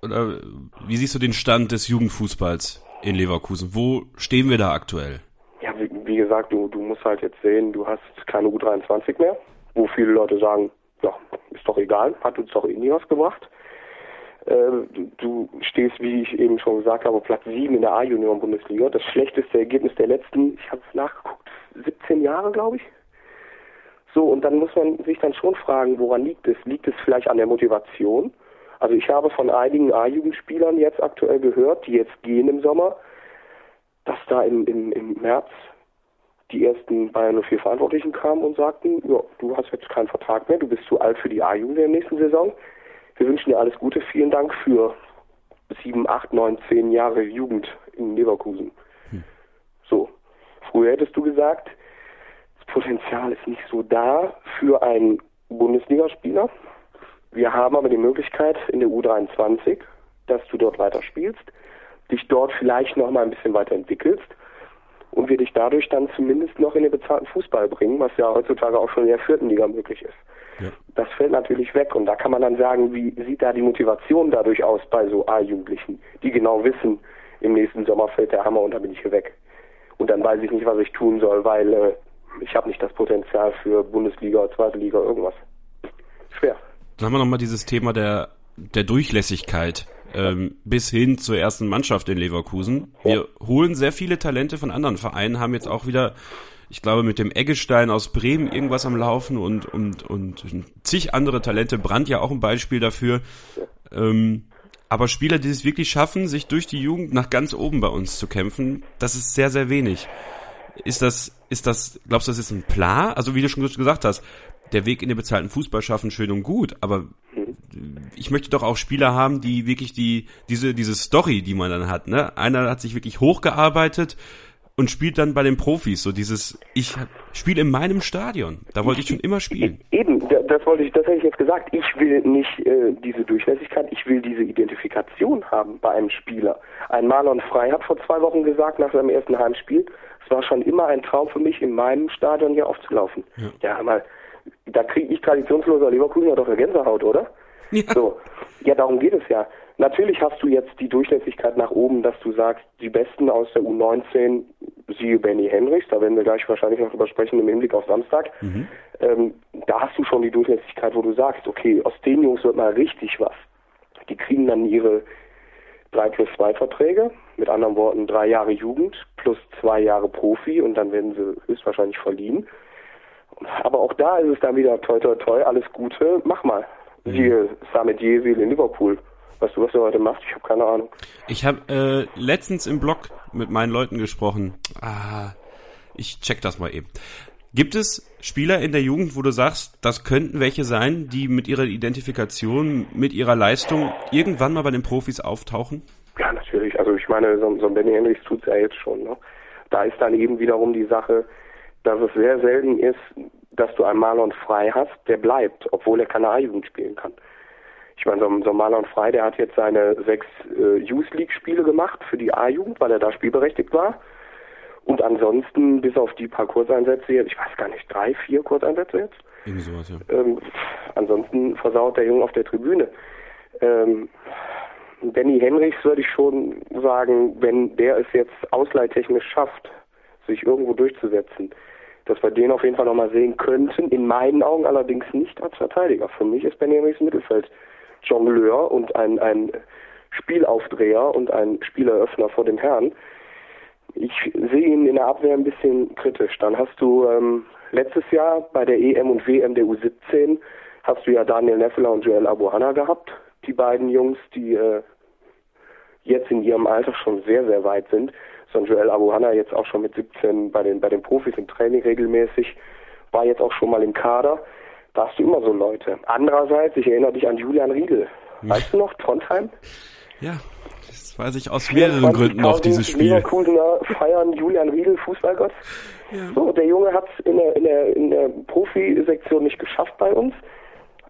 oder wie siehst du den Stand des Jugendfußballs in Leverkusen? Wo stehen wir da aktuell? Ja, wie, wie gesagt, du, du musst halt jetzt sehen, du hast keine U23 mehr, wo viele Leute sagen, ja, ist doch egal, hat uns doch eh nie was gebracht. Äh, du stehst, wie ich eben schon gesagt habe, Platz 7 in der A-Junioren-Bundesliga. Das schlechteste Ergebnis der letzten, ich habe es nachgeguckt, 17 Jahre, glaube ich. So, und dann muss man sich dann schon fragen, woran liegt es? Liegt es vielleicht an der Motivation? Also ich habe von einigen A-Jugendspielern jetzt aktuell gehört, die jetzt gehen im Sommer, dass da im, im, im März die ersten Bayern 04 Verantwortlichen kamen und sagten, ja, du hast jetzt keinen Vertrag mehr, du bist zu alt für die A-Jugend in der nächsten Saison. Wir wünschen dir alles Gute, vielen Dank für sieben, acht, neun, zehn Jahre Jugend in Leverkusen. Hm. So. Früher hättest du gesagt, das Potenzial ist nicht so da für einen Bundesligaspieler. Wir haben aber die Möglichkeit in der U23, dass du dort weiterspielst, dich dort vielleicht noch mal ein bisschen weiterentwickelst und wir dich dadurch dann zumindest noch in den bezahlten Fußball bringen, was ja heutzutage auch schon in der vierten Liga möglich ist. Ja. Das fällt natürlich weg und da kann man dann sagen, wie sieht da die Motivation dadurch aus bei so A-Jugendlichen, die genau wissen, im nächsten Sommer fällt der Hammer und dann bin ich hier weg. Und dann weiß ich nicht, was ich tun soll, weil äh, ich habe nicht das Potenzial für Bundesliga, oder zweite Liga, irgendwas. Schwer. Dann haben wir nochmal dieses Thema der, der Durchlässigkeit ähm, bis hin zur ersten Mannschaft in Leverkusen. Wir holen sehr viele Talente von anderen Vereinen, haben jetzt auch wieder, ich glaube, mit dem Eggestein aus Bremen irgendwas am Laufen und, und, und zig andere Talente. Brand ja auch ein Beispiel dafür. Ähm, aber Spieler, die es wirklich schaffen, sich durch die Jugend nach ganz oben bei uns zu kämpfen, das ist sehr, sehr wenig. Ist das, ist das, glaubst du, das ist ein Plan? Also wie du schon gesagt hast, der Weg in den bezahlten Fußball schaffen schön und gut, aber ich möchte doch auch Spieler haben, die wirklich die diese diese Story, die man dann hat, ne? Einer hat sich wirklich hochgearbeitet und spielt dann bei den Profis so dieses ich spiele in meinem Stadion. Da wollte ich schon immer spielen. Eben, das wollte ich, das hätte ich jetzt gesagt. Ich will nicht äh, diese Durchlässigkeit, ich will diese Identifikation haben bei einem Spieler. Ein Marlon Frey hat vor zwei Wochen gesagt nach seinem ersten Heimspiel, es war schon immer ein Traum für mich, in meinem Stadion hier aufzulaufen. Ja, ja mal da kriege ich traditionsloser Leverkusen ja doch eine Gänsehaut, oder? Ja. So. Ja, darum geht es ja. Natürlich hast du jetzt die Durchlässigkeit nach oben, dass du sagst, die Besten aus der U19, siehe Benny Henrichs, da werden wir gleich wahrscheinlich noch drüber sprechen im Hinblick auf Samstag, mhm. ähm, da hast du schon die Durchlässigkeit, wo du sagst, okay, aus den Jungs wird mal richtig was. Die kriegen dann ihre 3 plus 2 Verträge, mit anderen Worten drei Jahre Jugend plus zwei Jahre Profi und dann werden sie höchstwahrscheinlich verliehen. Aber auch da ist es dann wieder toi toi toi, alles Gute, mach mal. Mhm. Siehe Samet Yesil in Liverpool. Weißt du, was du heute machst? Ich habe keine Ahnung. Ich habe äh, letztens im Blog mit meinen Leuten gesprochen. Ah, ich check das mal eben. Gibt es Spieler in der Jugend, wo du sagst, das könnten welche sein, die mit ihrer Identifikation, mit ihrer Leistung irgendwann mal bei den Profis auftauchen? Ja, natürlich. Also ich meine, so, so ein Benny Hendricks tut's ja jetzt schon. Ne? Da ist dann eben wiederum die Sache, dass es sehr selten ist, dass du einen Marlon Frei hast, der bleibt, obwohl er keine A-Jugend spielen kann. Ich meine, so, so Marlon Frei, der hat jetzt seine sechs äh, Youth League Spiele gemacht für die A-Jugend, weil er da spielberechtigt war. Und ansonsten, bis auf die paar Kurzeinsätze jetzt, ich weiß gar nicht, drei, vier Kurzeinsätze jetzt. Irgendwie sowas, ja. Ähm, ansonsten versaut der Junge auf der Tribüne. Ähm, Benny Henrichs würde ich schon sagen, wenn der es jetzt ausleihtechnisch schafft, sich irgendwo durchzusetzen, dass wir den auf jeden Fall nochmal sehen könnten. In meinen Augen allerdings nicht als Verteidiger. Für mich ist Benjamin Mittelfeld Jongleur und ein, ein Spielaufdreher und ein Spieleröffner vor dem Herrn. Ich sehe ihn in der Abwehr ein bisschen kritisch. Dann hast du ähm, letztes Jahr bei der EM und WM der U17 hast du ja Daniel Neffeler und Joel Abuhanna gehabt. Die beiden Jungs, die äh, jetzt in ihrem Alter schon sehr, sehr weit sind. So ein Joel Abuhanna jetzt auch schon mit 17 bei den, bei den Profis im Training regelmäßig, war jetzt auch schon mal im Kader. Da hast du immer so Leute. Andererseits, ich erinnere dich an Julian Riedel. Weißt du noch, Trondheim? Ja, das weiß ich aus mehreren Gründen noch, dieses Spiel. Leverkusener feiern Julian Riedel, Fußballgott. Ja. So, der Junge hat es in der, in der, in der Profisektion nicht geschafft bei uns,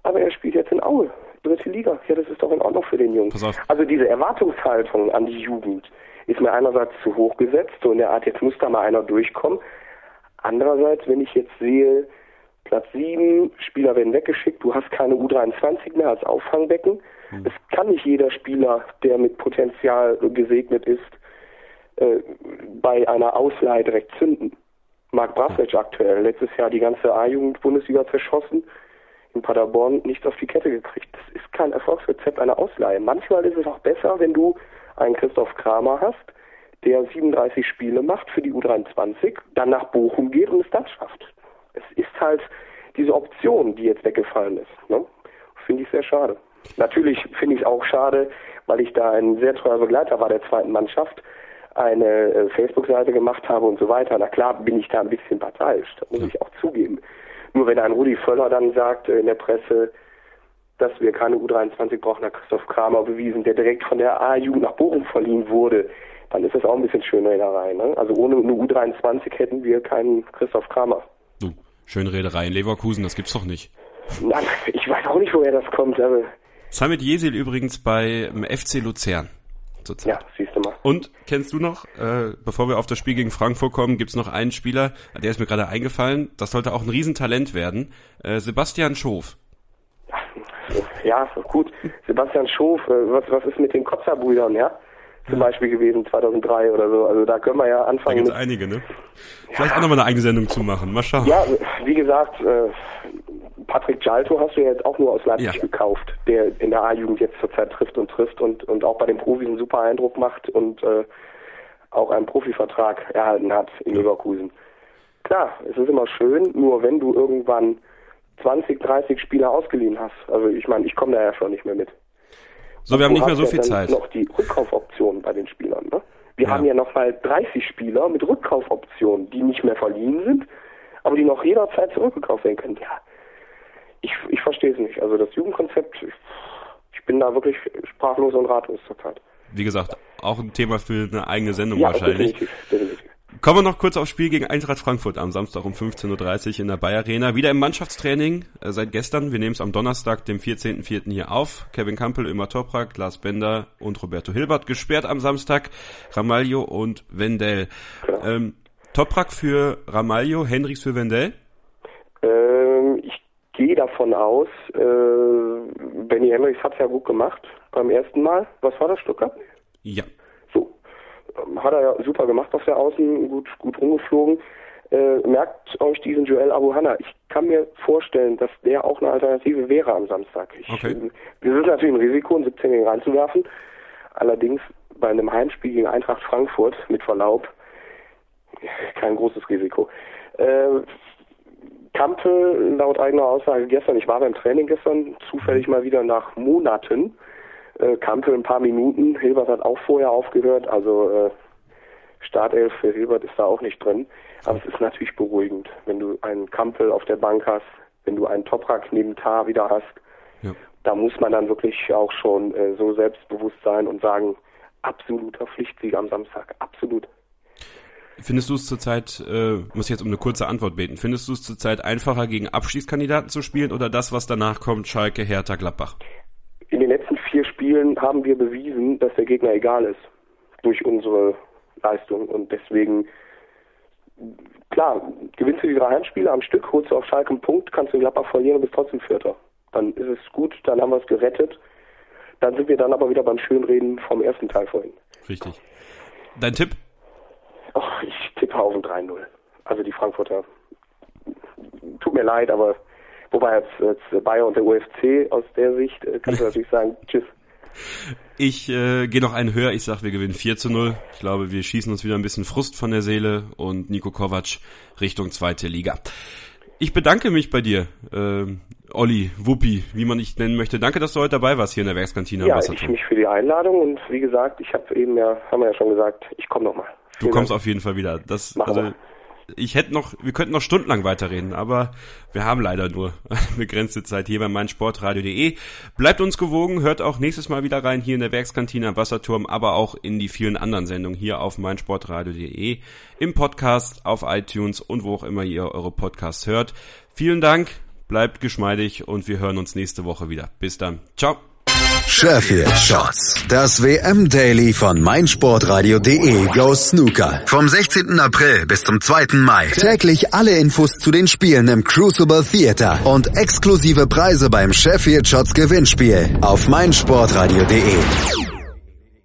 aber er spielt jetzt in Aue, dritte Liga. Ja, das ist doch in Ordnung für den Jungen. Also diese Erwartungshaltung an die Jugend ist mir einerseits zu hoch gesetzt, so in der Art, jetzt muss da mal einer durchkommen. Andererseits, wenn ich jetzt sehe, Platz 7, Spieler werden weggeschickt, du hast keine U23 mehr als Auffangbecken. Mhm. Es kann nicht jeder Spieler, der mit Potenzial gesegnet ist, äh, bei einer Ausleihe direkt zünden. Marc Braswitsch aktuell, letztes Jahr die ganze A-Jugend-Bundesliga zerschossen, in Paderborn nichts auf die Kette gekriegt. Das ist kein Erfolgsrezept einer Ausleihe. Manchmal ist es auch besser, wenn du einen Christoph Kramer hast, der 37 Spiele macht für die U23, dann nach Bochum geht und es dann schafft. Es ist halt diese Option, die jetzt weggefallen ist. Ne? Finde ich sehr schade. Natürlich finde ich es auch schade, weil ich da ein sehr treuer Begleiter war der zweiten Mannschaft, eine äh, Facebook-Seite gemacht habe und so weiter. Na klar bin ich da ein bisschen parteiisch, das muss ich auch zugeben. Nur wenn ein Rudi Völler dann sagt äh, in der Presse, dass wir keine U23 brauchen, hat Christoph Kramer bewiesen, der direkt von der A-Jugend nach Bochum verliehen wurde, dann ist das auch ein bisschen Schönrederei. Ne? Also ohne eine U23 hätten wir keinen Christoph Kramer. Schönrederei in Leverkusen, das gibt's doch nicht. Nein, ich weiß auch nicht, woher das kommt. Also Samit Jesil übrigens bei FC Luzern. Zurzeit. Ja, siehst du mal. Und kennst du noch, äh, bevor wir auf das Spiel gegen Frankfurt kommen, gibt's noch einen Spieler, der ist mir gerade eingefallen, das sollte auch ein Riesentalent werden, äh, Sebastian Schof. Ja, gut. Sebastian Schof, äh, was, was ist mit den Kotzer-Brüdern, ja? Zum Beispiel gewesen, 2003 oder so. Also da können wir ja anfangen. Da gibt's einige, ne? Vielleicht ja. auch nochmal eine eigene Sendung zu machen. Mal schauen. Ja, wie gesagt, äh, Patrick Jalto hast du ja jetzt auch nur aus Leipzig ja. gekauft, der in der A-Jugend jetzt zurzeit trifft und trifft und, und auch bei den Profis einen super Eindruck macht und äh, auch einen Profivertrag erhalten hat in ja. Leverkusen. Klar, es ist immer schön, nur wenn du irgendwann 20, 30 Spieler ausgeliehen hast. Also ich meine, ich komme da ja schon nicht mehr mit. So, wir haben nicht mehr so viel Zeit. noch die Rückkaufoptionen bei den Spielern. Ne? Wir ja. haben ja noch mal 30 Spieler mit Rückkaufoptionen, die nicht mehr verliehen sind, aber die noch jederzeit zurückgekauft werden können. Ja, ich, ich verstehe es nicht. Also das Jugendkonzept, ich, ich bin da wirklich sprachlos und ratlos zurzeit. Wie gesagt, auch ein Thema für eine eigene Sendung ja, wahrscheinlich. Definitiv, definitiv. Kommen wir noch kurz aufs Spiel gegen Eintracht Frankfurt am Samstag um 15.30 Uhr in der Bayer Arena. Wieder im Mannschaftstraining äh, seit gestern. Wir nehmen es am Donnerstag, dem 14.04. hier auf. Kevin Kampel, Ömer Toprak, Lars Bender und Roberto Hilbert gesperrt am Samstag. Ramaglio und Wendell. Ähm, Toprak für Ramaglio, Henrichs für Wendell? Ähm, ich gehe davon aus, äh, Benny Henrichs hat es ja gut gemacht beim ersten Mal. Was war das, Stuttgart? Ja. Hat er ja super gemacht auf der Außen, gut, gut rumgeflogen. Äh, merkt euch diesen Joel Abuhanna. Ich kann mir vorstellen, dass der auch eine Alternative wäre am Samstag. Ich, okay. Das ist natürlich ein Risiko, einen 17-Jährigen reinzuwerfen. Allerdings bei einem Heimspiel gegen Eintracht Frankfurt mit Verlaub kein großes Risiko. Äh, Kampel laut eigener Aussage gestern, ich war beim Training gestern, zufällig mal wieder nach Monaten, äh, Kampel ein paar Minuten, Hilbert hat auch vorher aufgehört, also äh, Startelf für Hilbert ist da auch nicht drin. Aber es ist natürlich beruhigend, wenn du einen Kampel auf der Bank hast, wenn du einen Toprak neben Tar wieder hast. Ja. Da muss man dann wirklich auch schon äh, so selbstbewusst sein und sagen, absoluter Pflichtsieg am Samstag, absolut. Findest du es zurzeit, äh, muss ich jetzt um eine kurze Antwort beten, findest du es zurzeit einfacher gegen Abschiedskandidaten zu spielen oder das, was danach kommt, Schalke, Hertha, Gladbach? In den letzten vier Spielen haben wir bewiesen, dass der Gegner egal ist durch unsere Leistung und deswegen klar, gewinnst du die drei Heimspiele am Stück, holst du auf Schalke einen Punkt, kannst du Gladbach verlieren und bist trotzdem Vierter. Dann ist es gut, dann haben wir es gerettet. Dann sind wir dann aber wieder beim Schönreden vom ersten Teil vorhin. Richtig. Dein Tipp? Ach, ich tippe auf ein 3-0. Also die Frankfurter. Tut mir leid, aber wobei jetzt, jetzt Bayer und der UFC aus der Sicht äh, kannst du natürlich sagen, tschüss. Ich äh, gehe noch einen höher, ich sag, wir gewinnen 4 zu 0. Ich glaube, wir schießen uns wieder ein bisschen Frust von der Seele und Nico Kovac Richtung zweite Liga. Ich bedanke mich bei dir, äh, Olli, Wuppi, wie man dich nennen möchte. Danke, dass du heute dabei warst hier in der Werkskantine. Ja, ich mich für die Einladung und wie gesagt, ich habe eben ja, haben wir ja schon gesagt, ich komme nochmal. Du kommst Dank. auf jeden Fall wieder. Das, Machen also, wir ich hätte noch, wir könnten noch stundenlang weiterreden, aber wir haben leider nur begrenzte Zeit hier bei meinsportradio.de. Bleibt uns gewogen, hört auch nächstes Mal wieder rein hier in der Werkskantine am Wasserturm, aber auch in die vielen anderen Sendungen hier auf meinsportradio.de, im Podcast, auf iTunes und wo auch immer ihr eure Podcasts hört. Vielen Dank, bleibt geschmeidig und wir hören uns nächste Woche wieder. Bis dann. Ciao. Sheffield Shots. Das WM-Daily von meinsportradio.de Go Snooker. Vom 16. April bis zum 2. Mai. Täglich alle Infos zu den Spielen im Crucible Theater und exklusive Preise beim Sheffield Shots Gewinnspiel auf meinsportradio.de.